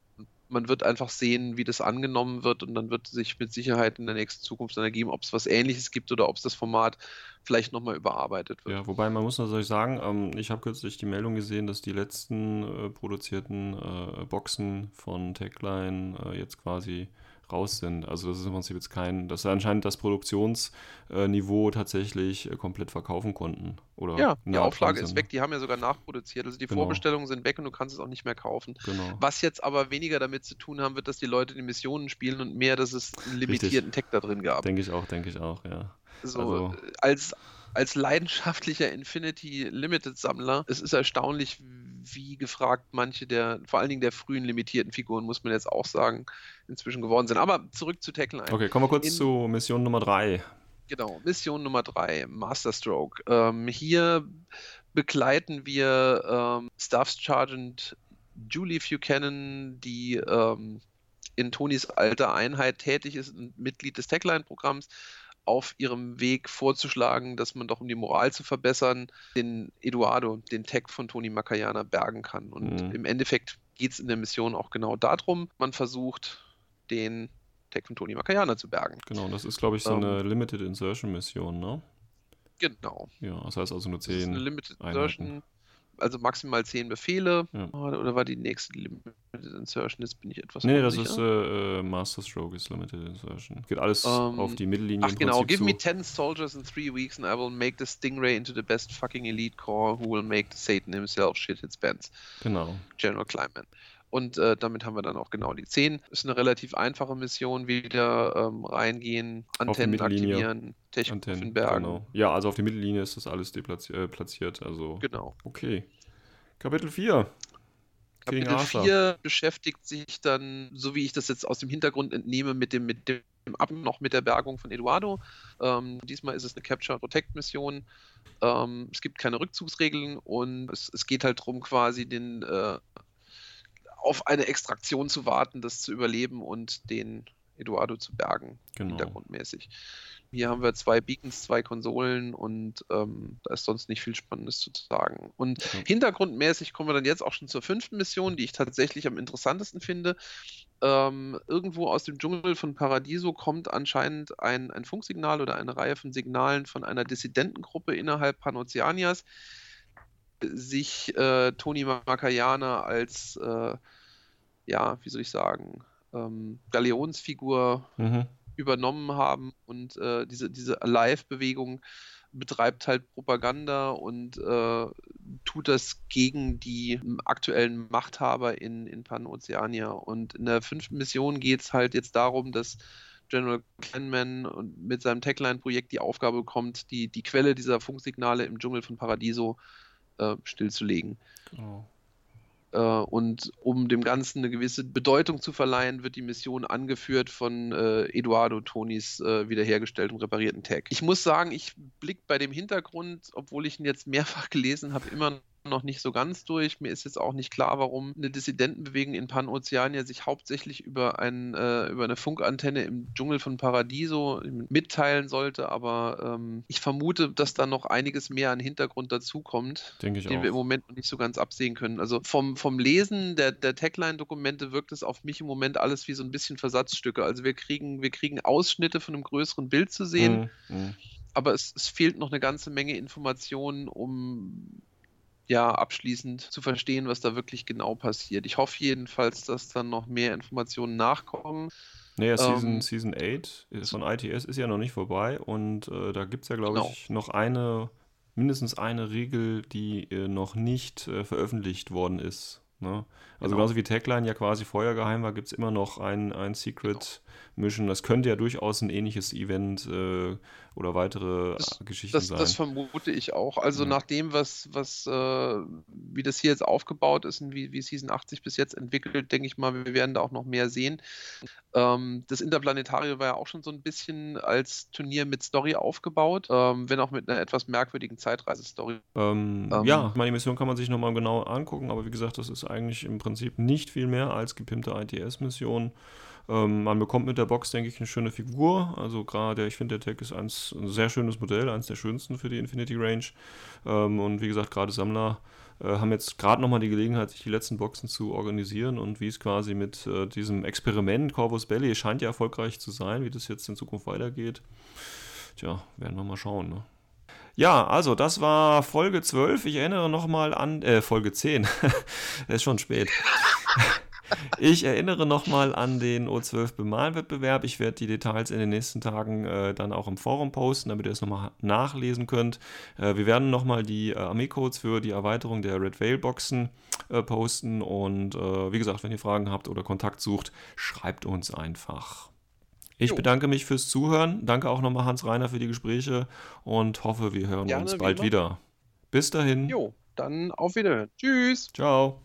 man wird einfach sehen, wie das angenommen wird und dann wird sich mit Sicherheit in der nächsten Zukunft dann ergeben, ob es was Ähnliches gibt oder ob es das Format vielleicht nochmal überarbeitet wird. Ja, wobei man muss natürlich sagen, ähm, ich habe kürzlich die Meldung gesehen, dass die letzten äh, produzierten äh, Boxen von Techline äh, jetzt quasi raus sind. Also das ist im Prinzip jetzt kein, dass sie anscheinend das Produktionsniveau tatsächlich äh, komplett verkaufen konnten. Oder Ja, die Auflage ist weg, die haben ja sogar nachproduziert. Also die Genau. Vorbestellungen sind weg und du kannst es auch nicht mehr kaufen. Genau. Was jetzt aber weniger damit zu tun haben wird, dass die Leute die Missionen spielen und mehr, dass es einen limitierten Tech da drin gab. Denke ich auch, denke ich auch, ja. So, also- als, als leidenschaftlicher Infinity Limited Sammler, es ist erstaunlich, wie gefragt manche der, vor allen Dingen der frühen limitierten Figuren, muss man jetzt auch sagen, inzwischen geworden sind. Aber zurück zu Techline. Okay, kommen wir kurz In- zu Mission Nummer 3. Genau, Mission Nummer 3, Masterstroke. Ähm, hier begleiten wir ähm, Staff Sergeant Julie Buchanan, die ähm, in Tonys alter Einheit tätig ist und Mitglied des Techline-Programms, auf ihrem Weg vorzuschlagen, dass man doch, um die Moral zu verbessern, den Eduardo, den Tech von Tony Makayana, bergen kann. Und Mhm. im Endeffekt geht es in der Mission auch genau darum. Man versucht, den Tech von Tony Makayana zu bergen. Genau, das ist, glaube ich, so Ähm. eine Limited Insertion Mission, ne? Genau. Ja, das heißt also nur Das ist 10. eine Limited Einheiten. Insertion. Also maximal 10 Befehle. Ja. Oder, war die nächste Limited Insertion? Jetzt bin ich etwas Nee, das unsicher. ist äh, äh, Master Stroke ist Limited Insertion. Geht alles Ähm, auf die Mittellinie Ach genau, give zu. me 10 soldiers in 3 weeks and I will make the Stingray into the best fucking elite corps who will make Satan himself shit his pants. Genau. General Kleinman. Und äh, damit haben wir dann auch genau die 10. Ist eine relativ einfache Mission, wieder ähm, reingehen, Antennen aktivieren, Technik Antennen. Genau. Ja, also auf die Mittellinie ist das alles. Äh, platziert, also Genau. okay. Kapitel 4. King Kapitel Arthur. 4 beschäftigt sich dann, so wie ich das jetzt aus dem Hintergrund entnehme, mit dem, mit dem Ab noch mit der Bergung von Eduardo. Ähm, diesmal ist es eine Capture-Protect-Mission. Ähm, es gibt keine Rückzugsregeln und es, es geht halt darum, quasi den äh, auf eine Extraktion zu warten, das zu überleben und den Eduardo zu bergen, Genau. hintergrundmäßig. Hier haben wir zwei Beacons, zwei Konsolen und ähm, da ist sonst nicht viel Spannendes zu sagen. Und Ja. hintergrundmäßig kommen wir dann jetzt auch schon zur fünften Mission, die ich tatsächlich am interessantesten finde. Ähm, irgendwo aus dem Dschungel von Paradiso kommt anscheinend ein, ein Funksignal oder eine Reihe von Signalen von einer Dissidentengruppe innerhalb Panoceanias, sich äh, Tony Makayana als, äh, ja, wie soll ich sagen, ähm, Galeonsfigur Mhm. übernommen haben und äh, diese, diese Alive-Bewegung betreibt halt Propaganda und äh, tut das gegen die m, aktuellen Machthaber in, in Panoceania. Und in der fünften Mission geht es halt jetzt darum, dass General Clanman und mit seinem Techline-Projekt die Aufgabe bekommt, die, die Quelle dieser Funksignale im Dschungel von Paradiso äh, stillzulegen. Genau. Äh, und um dem Ganzen eine gewisse Bedeutung zu verleihen, wird die Mission angeführt von äh, Eduardo Tonis äh, wiederhergestellten und reparierten Tag. Ich muss sagen, ich blick bei dem Hintergrund, obwohl ich ihn jetzt mehrfach gelesen habe, immer noch nicht so ganz durch. Mir ist jetzt auch nicht klar, warum eine Dissidentenbewegung in Panoceania sich hauptsächlich über, ein, äh, über eine Funkantenne im Dschungel von Paradiso mitteilen sollte, aber ähm, ich vermute, dass da noch einiges mehr an Hintergrund dazukommt den wir im auch. Moment noch nicht so ganz absehen können. Also vom, vom Lesen der, der Tagline-Dokumente wirkt es auf mich im Moment alles wie so ein bisschen Versatzstücke. Also wir kriegen, wir kriegen Ausschnitte von einem größeren Bild zu sehen, Mhm. Mhm. aber es, es fehlt noch eine ganze Menge Informationen, um ja abschließend zu verstehen, was da wirklich genau passiert. Ich hoffe jedenfalls, dass dann noch mehr Informationen nachkommen. Naja, Season, Ähm, Season 8 von ITS ist ja noch nicht vorbei und äh, da gibt es ja, glaube Genau. ich, noch eine, mindestens eine Regel, die äh, noch nicht äh, veröffentlicht worden ist. Ne? Also Genau. genauso wie Tagline ja quasi vorher geheim war, gibt es immer noch ein, ein Secret Mission. Das könnte ja durchaus ein ähnliches Event äh, oder weitere Das- Geschichten Das, sein. das vermute ich auch. Also Ja. nach dem, was, was äh, wie das hier jetzt aufgebaut ist und wie, wie Season 80 bis jetzt entwickelt, denke ich mal, wir werden da auch noch mehr sehen. Ähm, das Interplanetarium war ja auch schon so ein bisschen als Turnier mit Story aufgebaut, ähm, wenn auch mit einer etwas merkwürdigen Zeitreisestory. Ähm, Ähm, ja, meine Mission kann man sich nochmal genau angucken, aber wie gesagt, das ist eigentlich im Prinzip nicht viel mehr als gepimpte ITS-Mission. Ähm, man bekommt mit der Box, denke ich, eine schöne Figur. Also gerade, ich finde, der Tech ist eins, ein sehr schönes Modell, eins der schönsten für die Infinity Range. Ähm, und wie gesagt, gerade Sammler äh, haben jetzt gerade nochmal die Gelegenheit, sich die letzten Boxen zu organisieren und wie es quasi mit äh, diesem Experiment Corvus Belli scheint ja erfolgreich zu sein, wie das jetzt in Zukunft weitergeht. Tja, werden wir mal schauen. Ne? Ja, also das war Folge 12. Ich erinnere nochmal an, äh, Folge 10. Es ist schon spät. Ich erinnere nochmal an den O12 Bemalwettbewerb. Ich werde die Details in den nächsten Tagen äh, dann auch im Forum posten, damit ihr es nochmal nachlesen könnt. Äh, wir werden nochmal die äh, Armeecodes für die Erweiterung der Red Veil Boxen äh, posten. Und äh, wie gesagt, wenn ihr Fragen habt oder Kontakt sucht, schreibt uns einfach. Ich Jo. bedanke mich fürs Zuhören. Danke auch nochmal Hans Reiner für die Gespräche und hoffe, wir hören Gerne, uns bald wieder. Bis dahin. Jo, dann auf Wiederhören. Tschüss. Ciao.